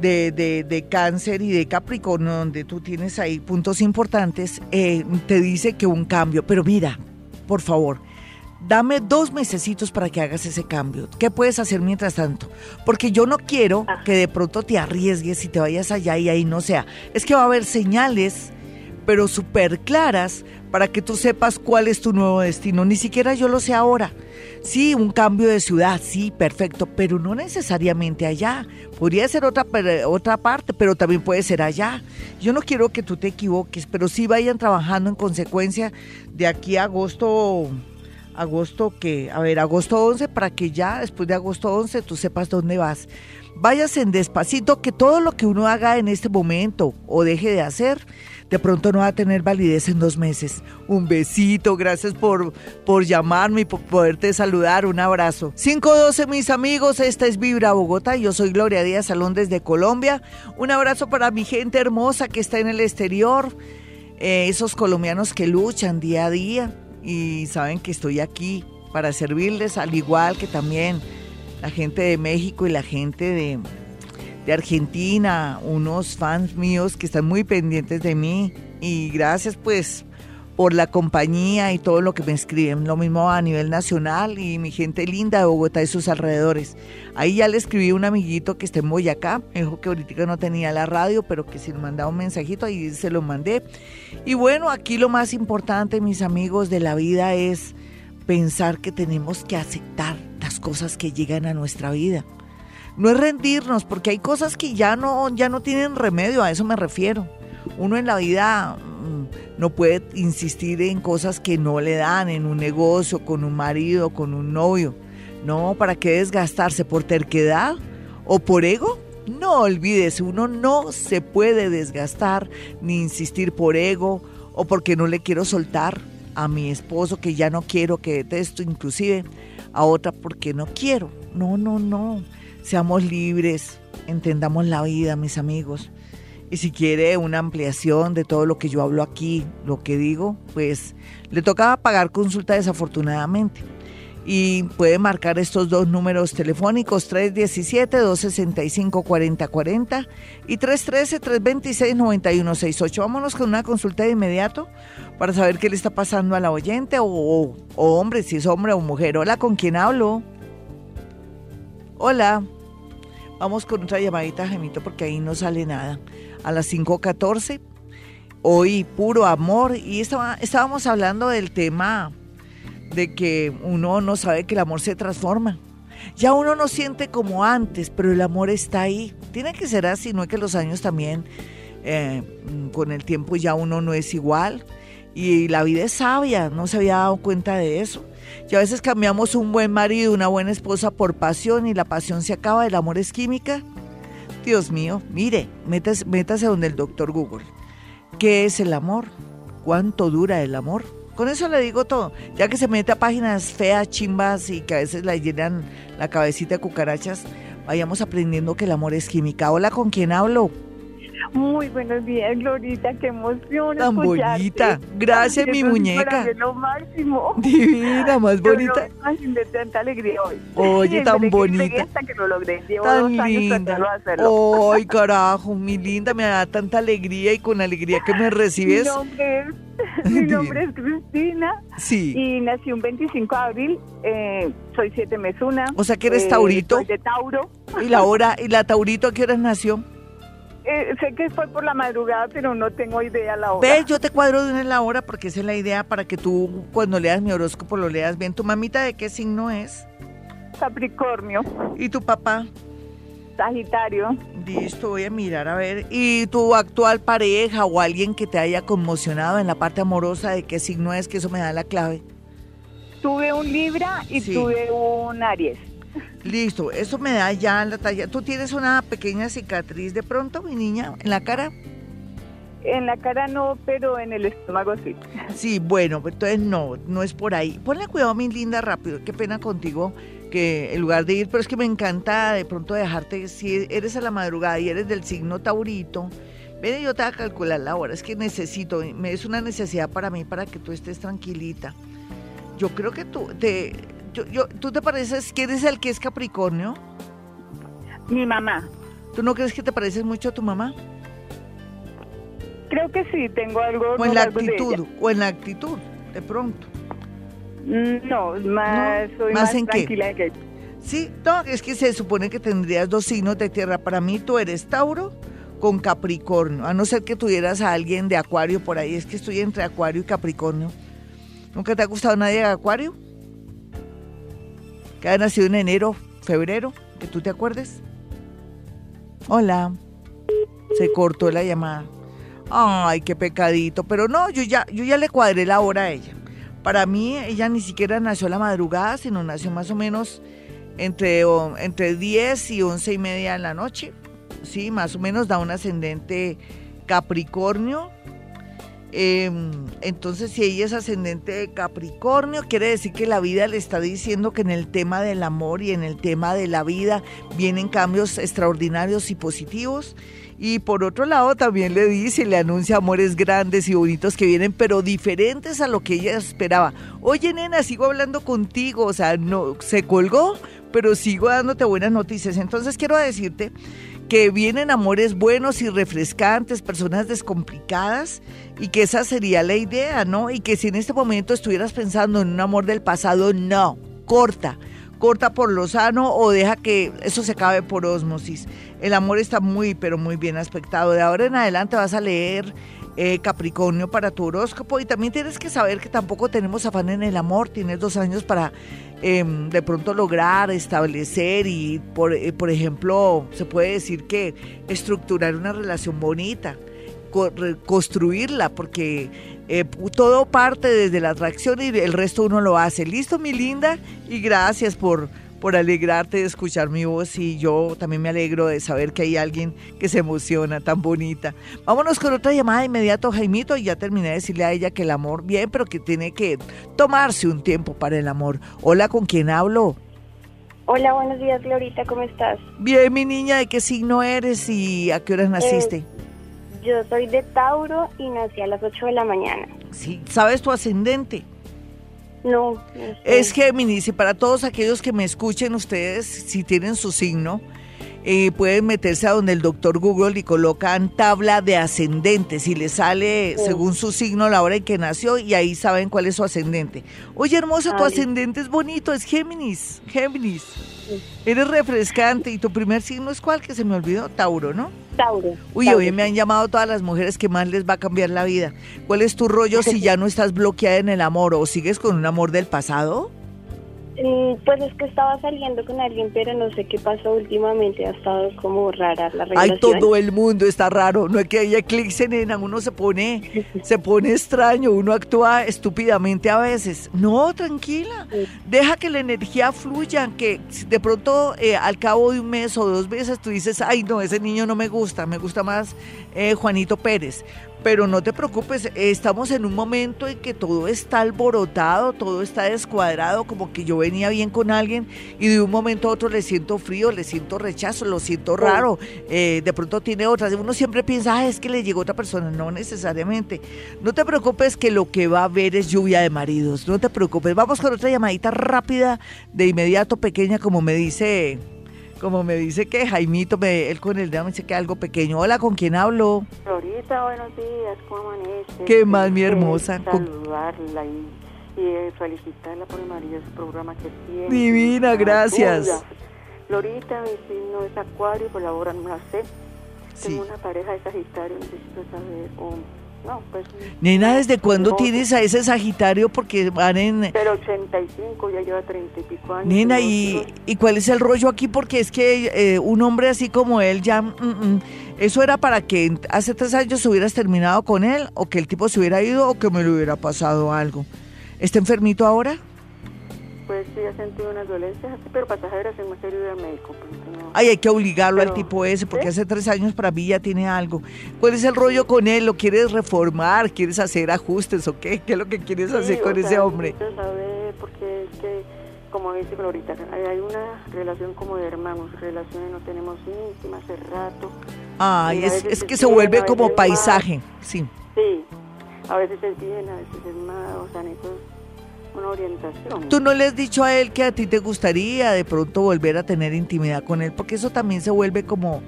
de, de, cáncer y de Capricornio, donde tú tienes ahí puntos importantes, eh, te dice que un cambio, pero mira, por favor, dame dos mesecitos para que hagas ese cambio. ¿Qué puedes hacer mientras tanto? Porque yo no quiero ah. que de pronto te arriesgues y te vayas allá y ahí no sea. Es que va a haber señales, pero súper claras, para que tú sepas cuál es tu nuevo destino. Ni siquiera yo lo sé ahora. Sí, un cambio de ciudad, sí, perfecto, pero no necesariamente allá. Podría ser otra, otra parte, pero también puede ser allá. Yo no quiero que tú te equivoques, pero sí vayan trabajando en consecuencia de aquí a agosto, agosto que, a ver, agosto 11, para que ya después de agosto 11 tú sepas dónde vas. Váyase en despacito, que todo lo que uno haga en este momento o deje de hacer, de pronto no va a tener validez en dos meses. Un besito, gracias por, por llamarme y por poderte saludar. Un abrazo. 512, mis amigos, esta es Vibra Bogotá. Yo soy Gloria Díaz Salón desde Colombia. Un abrazo para mi gente hermosa que está en el exterior, eh, esos colombianos que luchan día a día y saben que estoy aquí para servirles, al igual que también la gente de México y la gente de Argentina, unos fans míos que están muy pendientes de mí y gracias pues por la compañía y todo lo que me escriben. Lo mismo a nivel nacional y mi gente linda de Bogotá y sus alrededores. Ahí ya le escribí a un amiguito que está en Boyacá, me dijo que ahorita no tenía la radio, pero que si le mandaba un mensajito, ahí se lo mandé. Y bueno, aquí lo más importante, mis amigos, de la vida es pensar que tenemos que aceptar las cosas que llegan a nuestra vida no es rendirnos, porque hay cosas que ya no, ya no tienen remedio, a eso me refiero. Uno en la vida mm, no puede insistir en cosas que no le dan, en un negocio, con un marido, con un novio. No, ¿para qué desgastarse? ¿Por terquedad o por ego? No olvídese, uno no se puede desgastar ni insistir por ego o porque no le quiero soltar a mi esposo que ya no quiero, que detesto inclusive, a otra porque no quiero. No, no, no. Seamos libres, entendamos la vida, mis amigos. Y si quiere una ampliación de todo lo que yo hablo aquí, lo que digo, pues le toca pagar consulta desafortunadamente. Y puede marcar estos dos números telefónicos, 317-265-4040 y 313-326-9168. Vámonos con una consulta de inmediato para saber qué le está pasando a la oyente o, hombre, si es hombre o mujer. Hola, ¿con quién hablo? Hola. Vamos con otra llamadita, Gemito, porque ahí no sale nada. A las 5.14, hoy puro amor. Y estábamos hablando del tema de que uno no sabe que el amor se transforma. Ya uno no siente como antes, pero el amor está ahí. Tiene que ser así, no es que los años también, eh, con el tiempo ya uno no es igual. Y la vida es sabia, no se había dado cuenta de eso. Y a veces cambiamos un buen marido, una buena esposa por pasión y la pasión se acaba, el amor es química. Dios mío, mire, métase, métase donde el doctor Google. ¿Qué es el amor? ¿Cuánto dura el amor? Con eso le digo todo. Ya que se mete a páginas feas, chimbas y que a veces la llenan la cabecita de cucarachas, vayamos aprendiendo que el amor es química. Hola, ¿con quién hablo? Muy buenos días, Glorita, qué emoción. Tan bonita. Gracias, mi muñeca. lo máximo. Divina, más bonita. De tanta alegría hoy. Oye, tan bonita. Hasta que lo logré. Llevo tan dos linda. hacerlo. Ay, carajo, mi linda, me da tanta alegría y con alegría que me recibes. Mi nombre es, mi nombre es Cristina. Sí. Y nací un 25 de abril. Eh, soy siete mesuna. O sea que eres eh, Taurito. Soy de Tauro. ¿Y la hora, y la Taurito a qué horas nació? Eh, sé que fue por la madrugada, pero no tengo idea la hora. Ve, yo te cuadro de una en la hora porque esa es la idea para que tú cuando leas mi horóscopo lo leas bien. ¿Tu mamita de qué signo es? Capricornio. ¿Y tu papá? Sagitario. Listo, voy a mirar a ver. ¿Y tu actual pareja o alguien que te haya conmocionado en la parte amorosa de qué signo es? Que eso me da la clave. Tuve un Libra y Sí. tuve un Aries. Listo, eso me da ya la talla. ¿Tú tienes una pequeña cicatriz de pronto, mi niña, en la cara? En la cara no, pero en el estómago sí. Sí, bueno, entonces no, no es por ahí. Ponle cuidado, mi linda, rápido. Qué pena contigo que en lugar de ir, pero es que me encanta de pronto dejarte, si eres a la madrugada y eres del signo taurito, ven y yo te voy a calcular la hora. Es que necesito, es una necesidad para mí para que tú estés tranquilita. Yo creo que tú, te, yo, yo, ¿tú te pareces que eres el que es Capricornio? Mi mamá. ¿Tú no crees que te pareces mucho a tu mamá? Creo que sí, tengo algo. O en la actitud, o en la actitud, de pronto. Mm, No, más, No, soy ¿más más, en qué? que Sí, no, es que se supone que tendrías dos signos de tierra. Para mí tú eres Tauro con Capricornio, a no ser que tuvieras a alguien de Acuario por ahí. Es que estoy entre Acuario y Capricornio. ¿Nunca te ha gustado nadie de Acuario? Que haya nacido en enero, febrero, que tú te acuerdes. Hola. Se cortó la llamada. Ay, qué pecadito. Pero no, yo ya, yo ya le cuadré la hora a ella. Para mí, ella ni siquiera nació a la madrugada, sino nació más o menos entre, entre 10 y 11 y media de la noche. Sí, más o menos da un ascendente Capricornio. Em, entonces, si ella es ascendente de Capricornio, quiere decir que la vida le está diciendo que en el tema del amor y en el tema de la vida vienen cambios extraordinarios y positivos. Y por otro lado, también le dice, le anuncia amores grandes y bonitos que vienen, pero diferentes a lo que ella esperaba. Oye, nena, sigo hablando contigo, o sea, no se colgó, pero sigo dándote buenas noticias. Entonces, quiero decirte que vienen amores buenos y refrescantes, personas descomplicadas y que esa sería la idea, ¿no? Y que si en este momento estuvieras pensando en un amor del pasado, no, corta, corta por lo sano o deja que eso se acabe por osmosis. El amor está muy, pero muy bien aspectado. De ahora en adelante vas a leer eh, Capricornio para tu horóscopo y también tienes que saber que tampoco tenemos afán en el amor. Tienes dos años para em, de pronto lograr, establecer y, por, eh, por ejemplo, se puede decir que estructurar una relación bonita, co- construirla, porque eh, todo parte desde la atracción y el resto uno lo hace. Listo, mi linda, y gracias por, por alegrarte de escuchar mi voz y yo también me alegro de saber que hay alguien que se emociona tan bonita. Vámonos con otra llamada de inmediato, Jaimito, y ya terminé de decirle a ella que el amor, bien, pero que tiene que tomarse un tiempo para el amor. Hola, ¿con quién hablo? Hola, buenos días, Glorita, ¿cómo estás? Bien, mi niña, ¿de qué signo eres y a qué horas naciste? Eh, yo soy de Tauro y nací a las 8 de la mañana. Sí, ¿sabes tu ascendente? No, no sé. Es Géminis y para todos aquellos que me escuchen ustedes, si tienen su signo, eh, pueden meterse a donde el doctor Google y colocan tabla de ascendentes y les sale Sí. según su signo la hora en que nació y ahí saben cuál es su ascendente. Oye, hermosa, tu ascendente es bonito, es Géminis, Géminis. Eres refrescante y tu primer signo es cuál que se me olvidó, Tauro, ¿no? Tauro. Uy, Tauro. hoy me han llamado todas las mujeres que más les va a cambiar la vida. ¿Cuál es tu rollo si ya no estás bloqueada en el amor o sigues con un amor del pasado? Mm, Pues es que estaba saliendo con alguien, pero no sé qué pasó últimamente. Ha estado como rara la relación. Ay, todo el mundo está raro. No es que haya clics en uno se pone, se pone extraño, uno actúa estúpidamente a veces. No, tranquila. Deja que la energía fluya, que de pronto eh, al cabo de un mes o dos meses tú dices, ay, no, ese niño no me gusta, me gusta más eh, Juanito Pérez. Pero no te preocupes, estamos en un momento en que todo está alborotado, todo está descuadrado, como que yo venía bien con alguien y de un momento a otro le siento frío, le siento rechazo, lo siento raro, eh, de pronto tiene otras. Uno siempre piensa, "Ah, es que le llegó otra persona, no necesariamente. No te preocupes que lo que va a haber es lluvia de maridos, no te preocupes. Vamos con otra llamadita rápida, de inmediato pequeña, como me dice... Como me dice que Jaimito, me, él con el dedo me dice que algo pequeño. Hola, ¿con quién hablo? Florita, buenos días, ¿cómo amanece? ¿Qué más, mi hermosa? Saludarla y, y eh, felicitarla por el maravilloso programa que tiene. Divina, gracias. tuya. Florita, mi signo es Acuario, por la hora no la sé. Sí. Tengo una pareja de Sagitario, necesito saber. o no, pues. Nena, ¿desde cuándo no, tienes a ese Sagitario? Porque van en... Pero 85, ya lleva 30 y pico años. Nena, ¿y. ¿y cuál es el rollo aquí? Porque es que eh, un hombre así como él ya... mm, mm, ¿Eso era para que hace tres años hubieras terminado con él? ¿O que el tipo se hubiera ido? ¿O que me le hubiera pasado algo? ¿Está enfermito ahora? Pues sí, ha sentido unas dolencias así, pero pasajeras en serio ir al médico. pues, no. Ay, hay que obligarlo al Pero, tipo ese, porque ¿sí? hace tres años para mí ya tiene algo. ¿Cuál es el rollo con él? ¿Lo quieres reformar? ¿Quieres hacer ajustes o qué? ¿Qué es lo que quieres Sí, hacer con ese sea, hombre? saber, porque es que, como dice Florita, hay, una relación como de hermanos, relaciones no tenemos íntimas hace rato. Ay, es, es que se vuelve como paisaje, sí. Sí, a veces es bien, a veces es mal, o sea, necesito una orientación. ¿Tú no le has dicho a él que a ti te gustaría de pronto volver a tener intimidad con él? Porque eso también se vuelve como,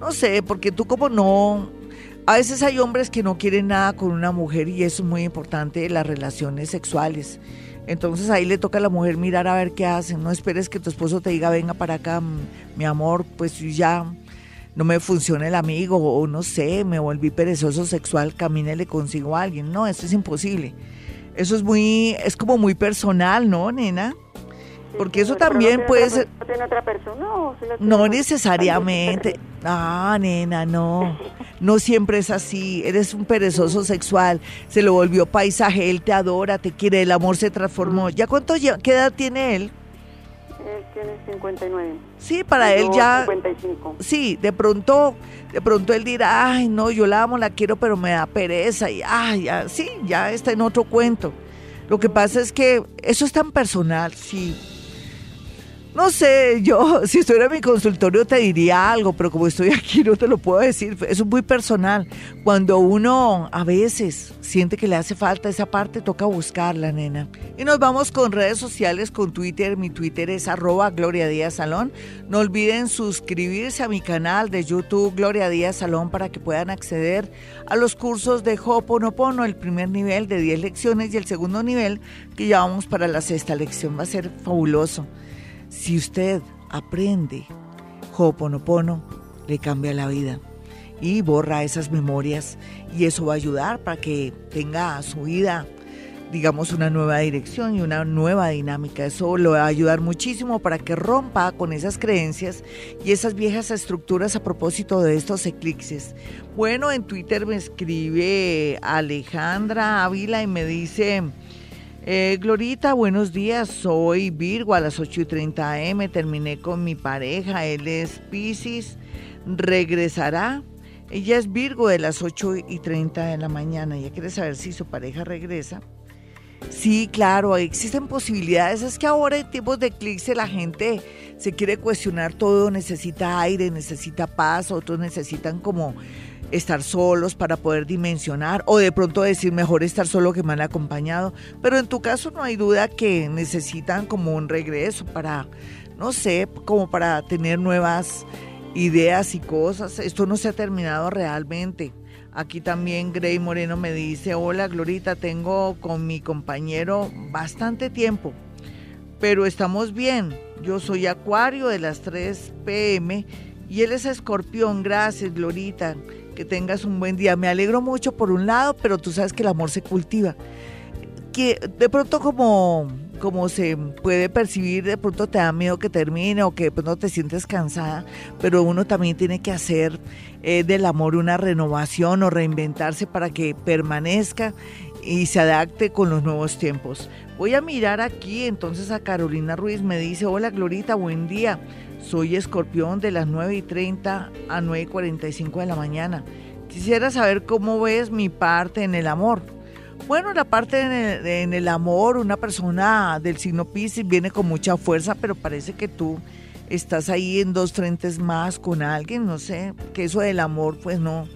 no sé, porque tú como no... A veces hay hombres que no quieren nada con una mujer y eso es muy importante, las relaciones sexuales. Entonces ahí le toca a la mujer mirar a ver qué hacen. No esperes que tu esposo te diga, venga para acá, mi amor, pues ya no me funciona el amigo o no sé, me volví perezoso sexual, camine le consigo a alguien. No, eso es imposible. Eso es muy, es como muy personal, ¿no, nena? Porque eso no también tiene puede otra ser... ¿No tiene otra persona? No, tiene No necesariamente. Ah, nena, no. No siempre es así. Eres un perezoso sexual. Se lo volvió paisaje. Él te adora, te quiere. El amor se transformó. ¿Ya cuánto lleva? ¿Qué edad tiene él? Él tiene 59. Sí, para él ya. 55. Sí, de pronto, de pronto él dirá, ay, no, yo la amo, la quiero, pero me da pereza. Y, ay, ya, sí, ya está en otro cuento. Lo que pasa es que eso es tan personal, sí. No sé, yo, si estuviera en mi consultorio te diría algo, pero como estoy aquí no te lo puedo decir. Es muy personal. Cuando uno a veces siente que le hace falta esa parte, toca buscarla, nena. Y nos vamos con redes sociales, con Twitter. Mi Twitter es arroba Gloria Díaz Salón. No olviden suscribirse a mi canal de YouTube Gloria Díaz Salón para que puedan acceder a los cursos de Ho'oponopono, el primer nivel de 10 lecciones y el segundo nivel que ya vamos para la sexta lección. Va a ser fabuloso. Si usted aprende Ho'oponopono, le cambia la vida y borra esas memorias y eso va a ayudar para que tenga su vida digamos una nueva dirección y una nueva dinámica. Eso lo va a ayudar muchísimo para que rompa con esas creencias y esas viejas estructuras a propósito de estos eclipses. Bueno, en Twitter me escribe Alejandra Ávila y me dice, eh, Glorita, buenos días. Soy Virgo a las 8 y 30 am. Terminé con mi pareja. Él es Pisces. Regresará. Ella es Virgo de las 8 y 30 de la mañana. Ella quiere saber si su pareja regresa. Sí, claro, existen posibilidades. Es que ahora en tiempos de eclipse la gente se quiere cuestionar todo, necesita aire, necesita paz, otros necesitan como estar solos para poder dimensionar o de pronto decir mejor estar solo que mal acompañado. Pero en tu caso no hay duda que necesitan como un regreso para, no sé, como para tener nuevas ideas y cosas. Esto no se ha terminado realmente. Aquí también Grey Moreno me dice, hola Glorita, tengo con mi compañero bastante tiempo, pero estamos bien. Yo soy Acuario de las 3 pm y él es Escorpión. Gracias, Glorita. Que tengas un buen día. Me alegro mucho por un lado, pero tú sabes que el amor se cultiva. Que de pronto como como se puede percibir, de pronto te da miedo que termine o que de pronto te sientes cansada, pero uno también tiene que hacer eh, del amor una renovación o reinventarse para que permanezca y se adapte con los nuevos tiempos. Voy a mirar aquí entonces a Carolina Ruiz, me dice, hola Glorita, buen día. Soy escorpión de las 9 y 30 a 9 y 45 de la mañana. Quisiera saber cómo ves mi parte en el amor. Bueno, la parte en el, amor, una persona del signo Pisces viene con mucha fuerza, pero parece que tú estás ahí en dos frentes más con alguien, no sé, que eso del amor pues no,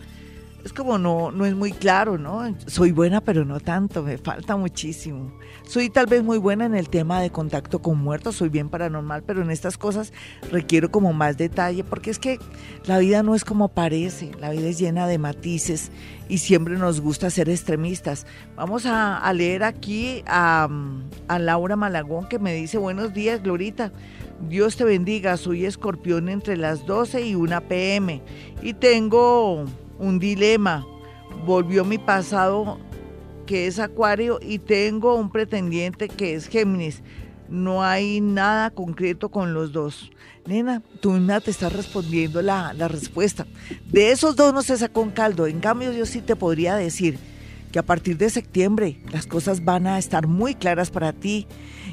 es como no, no es muy claro, ¿no? Soy buena, pero no tanto, me falta muchísimo. Soy tal vez muy buena en el tema de contacto con muertos, soy bien paranormal, pero en estas cosas requiero como más detalle, porque es que la vida no es como parece, la vida es llena de matices y siempre nos gusta ser extremistas. Vamos a, leer aquí a, a Laura Malagón que me dice, buenos días, Glorita. Dios te bendiga, soy escorpión entre las 12 y 1 pm y tengo un dilema. Volvió mi pasado que es Acuario y tengo un pretendiente que es Géminis. No hay nada concreto con los dos. Nena, tú misma te estás respondiendo la, la respuesta. De esos dos no se sacó un caldo. En cambio, yo sí te podría decir que a partir de septiembre las cosas van a estar muy claras para ti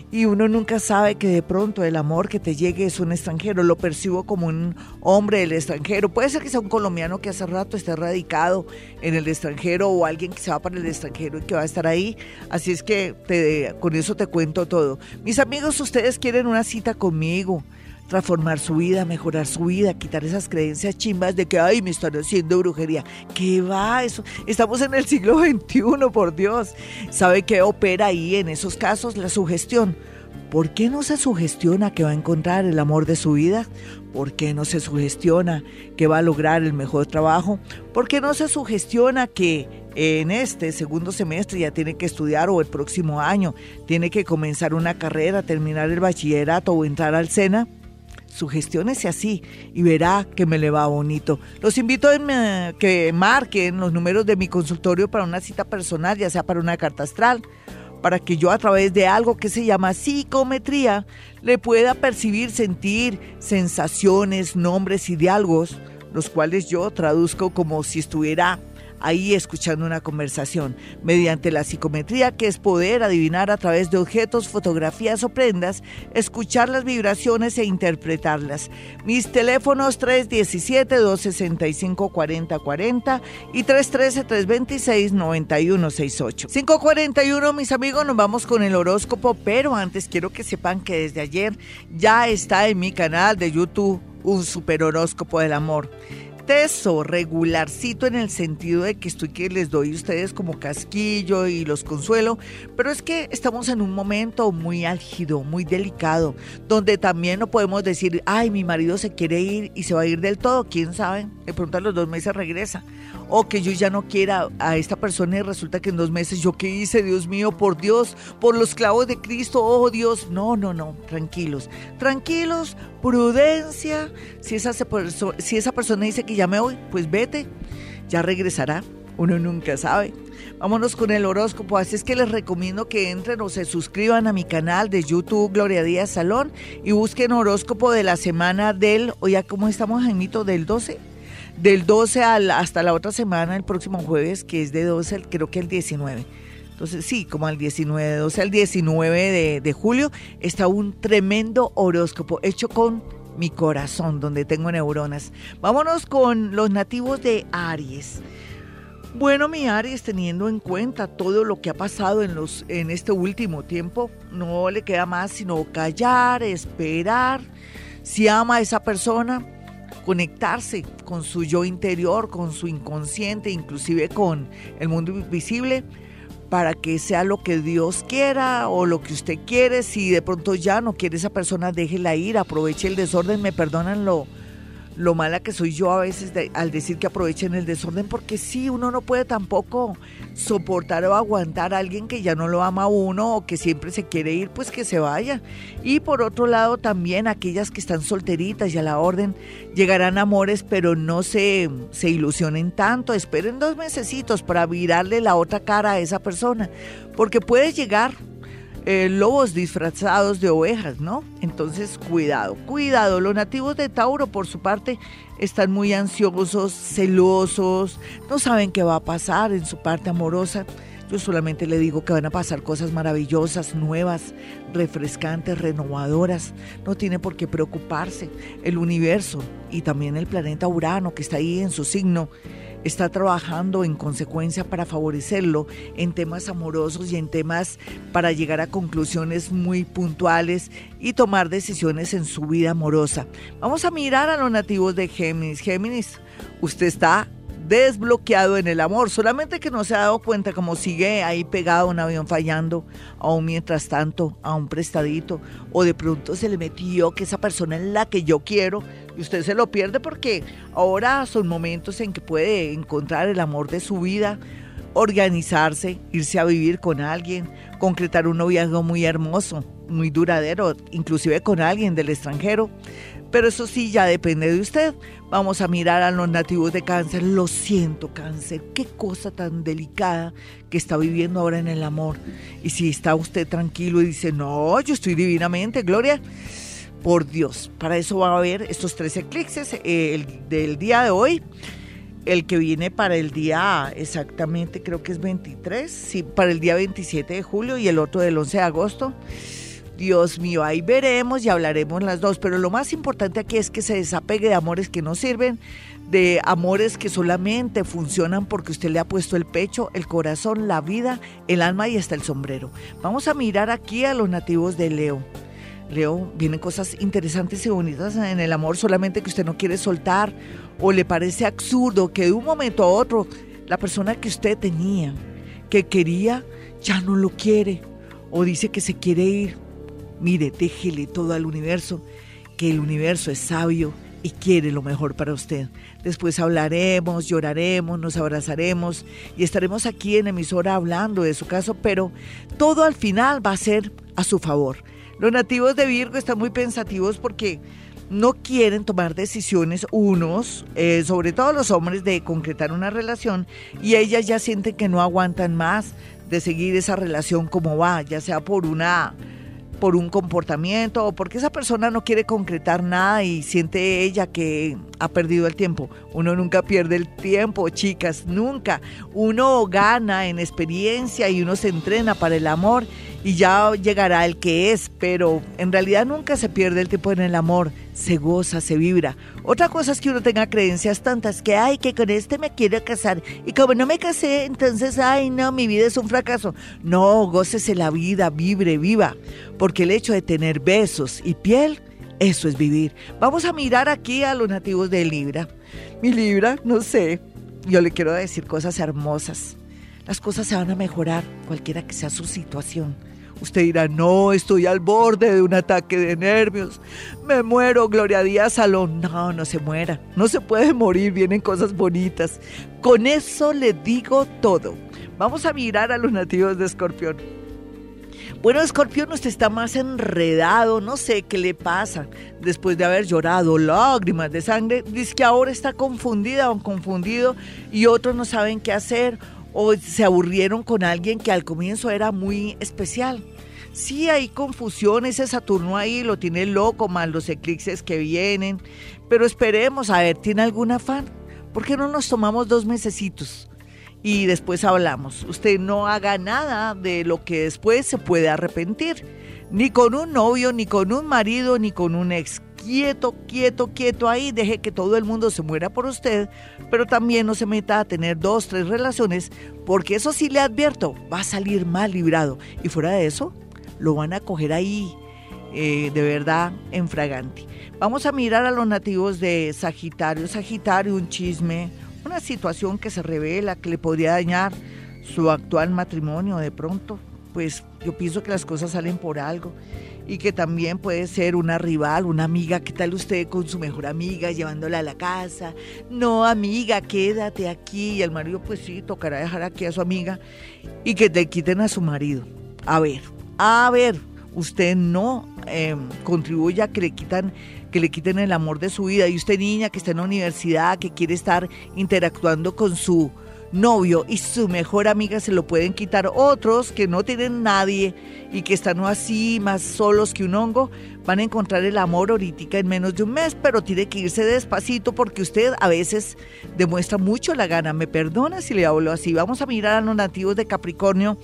y uno nunca sabe que de pronto el amor que te llegue es un extranjero, lo percibo como un hombre del extranjero, puede ser que sea un colombiano que hace rato esté radicado en el extranjero o alguien que se va para el extranjero y que va a estar ahí, así es que te, con eso te cuento todo. Mis amigos, ustedes quieren una cita conmigo, transformar su vida, mejorar su vida, quitar esas creencias chimbas de que, ay, me están haciendo brujería. ¿Qué va eso? Estamos en el siglo XXI, por Dios. ¿Sabe qué opera ahí en esos casos? La sugestión. ¿Por qué no se sugestiona que va a encontrar el amor de su vida? ¿Por qué no se sugestiona que va a lograr el mejor trabajo? ¿Por qué no se sugestiona que en este segundo semestre ya tiene que estudiar o el próximo año tiene que comenzar una carrera, terminar el bachillerato o entrar al SENA? Sugestiónese así y verá que me le va bonito. Los invito a que marquen los números de mi consultorio para una cita personal, ya sea para una carta astral, para que yo a través de algo que se llama psicometría le pueda percibir, sentir sensaciones, nombres y diálogos, los cuales yo traduzco como si estuviera ahí escuchando una conversación, mediante la psicometría que es poder adivinar a través de objetos, fotografías o prendas, escuchar las vibraciones e interpretarlas. Mis teléfonos 317-265-4040 y 313-326-9168. 541, mis amigos, nos vamos con el horóscopo, pero antes quiero que sepan que desde ayer ya está en mi canal de YouTube un super horóscopo del amor teso, regularcito en el sentido de que estoy que les doy a ustedes como casquillo y los consuelo, pero es que estamos en un momento muy álgido, muy delicado, donde también no podemos decir, ay, mi marido se quiere ir y se va a ir del todo, quién sabe, de pronto a los dos meses regresa o que yo ya no quiera a esta persona y resulta que en dos meses yo qué hice, Dios mío, por Dios, por los clavos de Cristo, oh Dios, no, no, no, tranquilos, tranquilos, prudencia, si esa, si esa persona dice que ya me voy, pues vete, ya regresará, uno nunca sabe. Vámonos con el horóscopo, así es que les recomiendo que entren o se suscriban a mi canal de YouTube Gloria Díaz Salón y busquen horóscopo de la semana del, oye, ¿cómo estamos, Jaimito? Del 12 del 12 al, hasta la otra semana, el próximo jueves, que es de 12, creo que el 19. Entonces, sí, como al 19, 12 al 19 de, de julio, está un tremendo horóscopo hecho con mi corazón, donde tengo neuronas. Vámonos con los nativos de Aries. Bueno, mi Aries, teniendo en cuenta todo lo que ha pasado en, los, en este último tiempo, no le queda más sino callar, esperar. Si ama a esa persona, conectarse con su yo interior, con su inconsciente, inclusive con el mundo invisible, para que sea lo que Dios quiera o lo que usted quiere. Si de pronto ya no quiere esa persona, déjela ir, aproveche el desorden, me perdonan lo, lo mala que soy yo a veces al decir que aprovechen el desorden, porque sí, uno no puede tampoco soportar o aguantar a alguien que ya no lo ama a uno o que siempre se quiere ir, pues que se vaya. Y por otro lado, también aquellas que están solteritas y a la orden llegarán amores, pero no se, se ilusionen tanto, esperen dos mesecitos para virarle la otra cara a esa persona, porque puede llegar eh, lobos disfrazados de ovejas, ¿no? Entonces, cuidado, cuidado. Los nativos de Tauro, por su parte, están muy ansiosos, celosos, no saben qué va a pasar en su parte amorosa. Yo solamente le digo que van a pasar cosas maravillosas, nuevas, refrescantes, renovadoras. No tiene por qué preocuparse. El universo y también el planeta Urano que está ahí en su signo está trabajando en consecuencia para favorecerlo en temas amorosos y en temas para llegar a conclusiones muy puntuales y tomar decisiones en su vida amorosa. Vamos a mirar a los nativos de Géminis. Géminis, usted está desbloqueado en el amor, solamente que no se ha dado cuenta como sigue ahí pegado un avión fallando, aún mientras tanto, a un prestadito, o de pronto se le metió que esa persona es la que yo quiero, y usted se lo pierde porque ahora son momentos en que puede encontrar el amor de su vida, organizarse, irse a vivir con alguien, concretar un noviazgo muy hermoso, muy duradero, inclusive con alguien del extranjero. Pero eso sí ya depende de usted. Vamos a mirar a los nativos de cáncer. Lo siento, cáncer. Qué cosa tan delicada que está viviendo ahora en el amor. Y si está usted tranquilo y dice, no, yo estoy divinamente, Gloria. Por Dios, para eso va a haber estos tres eclipses, eh, el del día de hoy, el que viene para el día exactamente, creo que es 23, sí, para el día 27 de julio y el otro del 11 de agosto. Dios mío, ahí veremos y hablaremos las dos, pero lo más importante aquí es que se desapegue de amores que no sirven, de amores que solamente funcionan porque usted le ha puesto el pecho, el corazón, la vida, el alma y hasta el sombrero. Vamos a mirar aquí a los nativos de Leo. Leo, vienen cosas interesantes y bonitas en el amor, solamente que usted no quiere soltar o le parece absurdo que de un momento a otro la persona que usted tenía, que quería, ya no lo quiere o dice que se quiere ir Mire, déjele todo al universo, que el universo es sabio y quiere lo mejor para usted. Después hablaremos, lloraremos, nos abrazaremos y estaremos aquí en emisora hablando de su caso, pero todo al final va a ser a su favor. Los nativos de Virgo están muy pensativos porque no quieren tomar decisiones unos, eh, sobre todo los hombres, de concretar una relación y ellas ya sienten que no aguantan más de seguir esa relación como va, ya sea por una por un comportamiento o porque esa persona no quiere concretar nada y siente ella que ha perdido el tiempo. Uno nunca pierde el tiempo, chicas, nunca. Uno gana en experiencia y uno se entrena para el amor y ya llegará el que es, pero en realidad nunca se pierde el tiempo en el amor, se goza, se vibra. Otra cosa es que uno tenga creencias tantas que, ay, que con este me quiero casar y como no me casé, entonces, ay, no, mi vida es un fracaso. No, gócese la vida, vibre, viva, porque el hecho de tener besos y piel, eso es vivir. Vamos a mirar aquí a los nativos de Libra. Mi Libra, no sé, yo le quiero decir cosas hermosas. Las cosas se van a mejorar, cualquiera que sea su situación. Usted dirá, no, estoy al borde de un ataque de nervios. Me muero, Gloria Díaz Salón. No, no se muera. No se puede morir, vienen cosas bonitas. Con eso le digo todo. Vamos a mirar a los nativos de Escorpión. Bueno, Escorpión, usted está más enredado, no sé qué le pasa. Después de haber llorado lágrimas de sangre, dice que ahora está confundida o confundido y otros no saben qué hacer o se aburrieron con alguien que al comienzo era muy especial. Sí hay confusión, ese Saturno ahí lo tiene loco, más los eclipses que vienen, pero esperemos, a ver, ¿tiene algún afán? ¿Por qué no nos tomamos dos mesecitos? Y después hablamos. Usted no haga nada de lo que después se puede arrepentir. Ni con un novio, ni con un marido, ni con un ex quieto, quieto, quieto ahí, deje que todo el mundo se muera por usted, pero también no se meta a tener dos, tres relaciones, porque eso sí le advierto, va a salir mal librado. Y fuera de eso, lo van a coger ahí eh, de verdad en fragante. Vamos a mirar a los nativos de Sagitario. Sagitario, un chisme, una situación que se revela que le podría dañar su actual matrimonio de pronto. Pues yo pienso que las cosas salen por algo y que también puede ser una rival, una amiga. ¿Qué tal usted con su mejor amiga llevándola a la casa? No, amiga, quédate aquí. Y el marido, pues sí, tocará dejar aquí a su amiga y que te quiten a su marido. A ver, a ver, usted no eh, contribuye a que le quitan que le quiten el amor de su vida y usted niña que está en la universidad que quiere estar interactuando con su novio y su mejor amiga se lo pueden quitar. Otros que no tienen nadie y que están así más solos que un hongo, van a encontrar el amor ahorita en menos de un mes, pero tiene que irse despacito porque usted a veces demuestra mucho la gana. Me perdona si le hablo así. Vamos a mirar a los nativos de Capricornio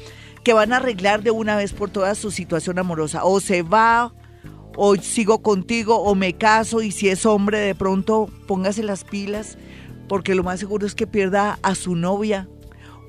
que van a arreglar de una vez por todas su situación amorosa. O se va, o sigo contigo, o me caso, y si es hombre, de pronto póngase las pilas, porque lo más seguro es que pierda a su novia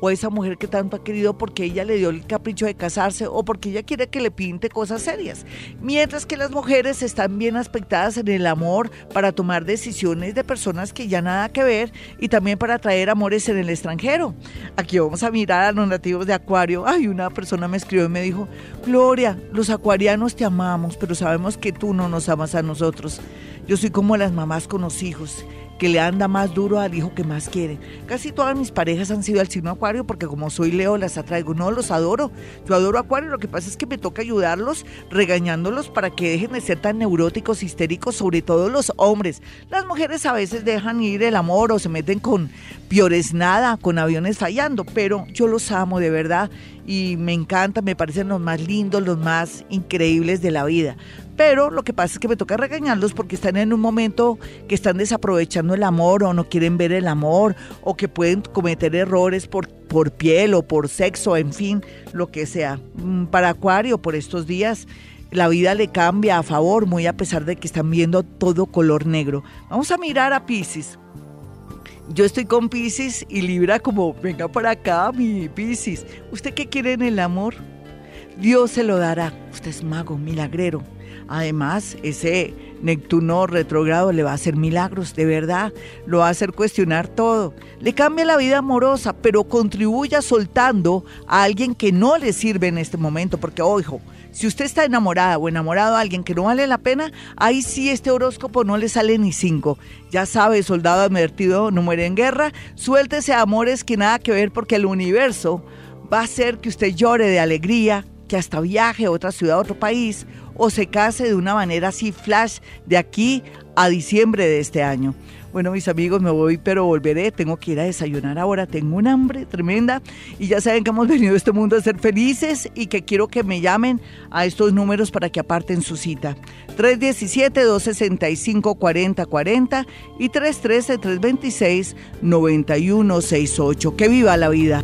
o esa mujer que tanto ha querido porque ella le dio el capricho de casarse o porque ella quiere que le pinte cosas serias. Mientras que las mujeres están bien aspectadas en el amor para tomar decisiones de personas que ya nada que ver y también para traer amores en el extranjero. Aquí vamos a mirar a los nativos de Acuario. Ay, una persona me escribió y me dijo, Gloria, los acuarianos te amamos, pero sabemos que tú no nos amas a nosotros. Yo soy como las mamás con los hijos que le anda más duro al hijo que más quiere. Casi todas mis parejas han sido al signo Acuario porque como soy Leo las atraigo. No, los adoro. Yo adoro Acuario. Lo que pasa es que me toca ayudarlos regañándolos para que dejen de ser tan neuróticos, histéricos, sobre todo los hombres. Las mujeres a veces dejan ir el amor o se meten con piores nada, con aviones fallando, pero yo los amo de verdad y me encanta, me parecen los más lindos, los más increíbles de la vida. Pero lo que pasa es que me toca regañarlos porque están en un momento que están desaprovechando el amor o no quieren ver el amor o que pueden cometer errores por, por piel o por sexo, en fin, lo que sea. Mm, para Acuario, por estos días, la vida le cambia a favor, muy a pesar de que están viendo todo color negro. Vamos a mirar a Pisces. Yo estoy con Pisces y Libra como, venga para acá, mi Pisces. ¿Usted qué quiere en el amor? Dios se lo dará. Usted es mago, milagrero. Además, ese Neptuno retrogrado le va a hacer milagros, de verdad, lo va a hacer cuestionar todo. Le cambia la vida amorosa, pero contribuya soltando a alguien que no le sirve en este momento, porque, ojo, si usted está enamorada o enamorado de alguien que no vale la pena, ahí sí este horóscopo no le sale ni cinco. Ya sabe, soldado advertido no muere en guerra, suéltese amores que nada que ver porque el universo va a hacer que usted llore de alegría, que hasta viaje a otra ciudad, a otro país, o se case de una manera así flash de aquí a diciembre de este año. Bueno, mis amigos, me voy, pero volveré. Tengo que ir a desayunar ahora. Tengo un hambre tremenda. Y ya saben que hemos venido a este mundo a ser felices y que quiero que me llamen a estos números para que aparten su cita. 317-265-4040 y 313-326-9168. Que viva la vida.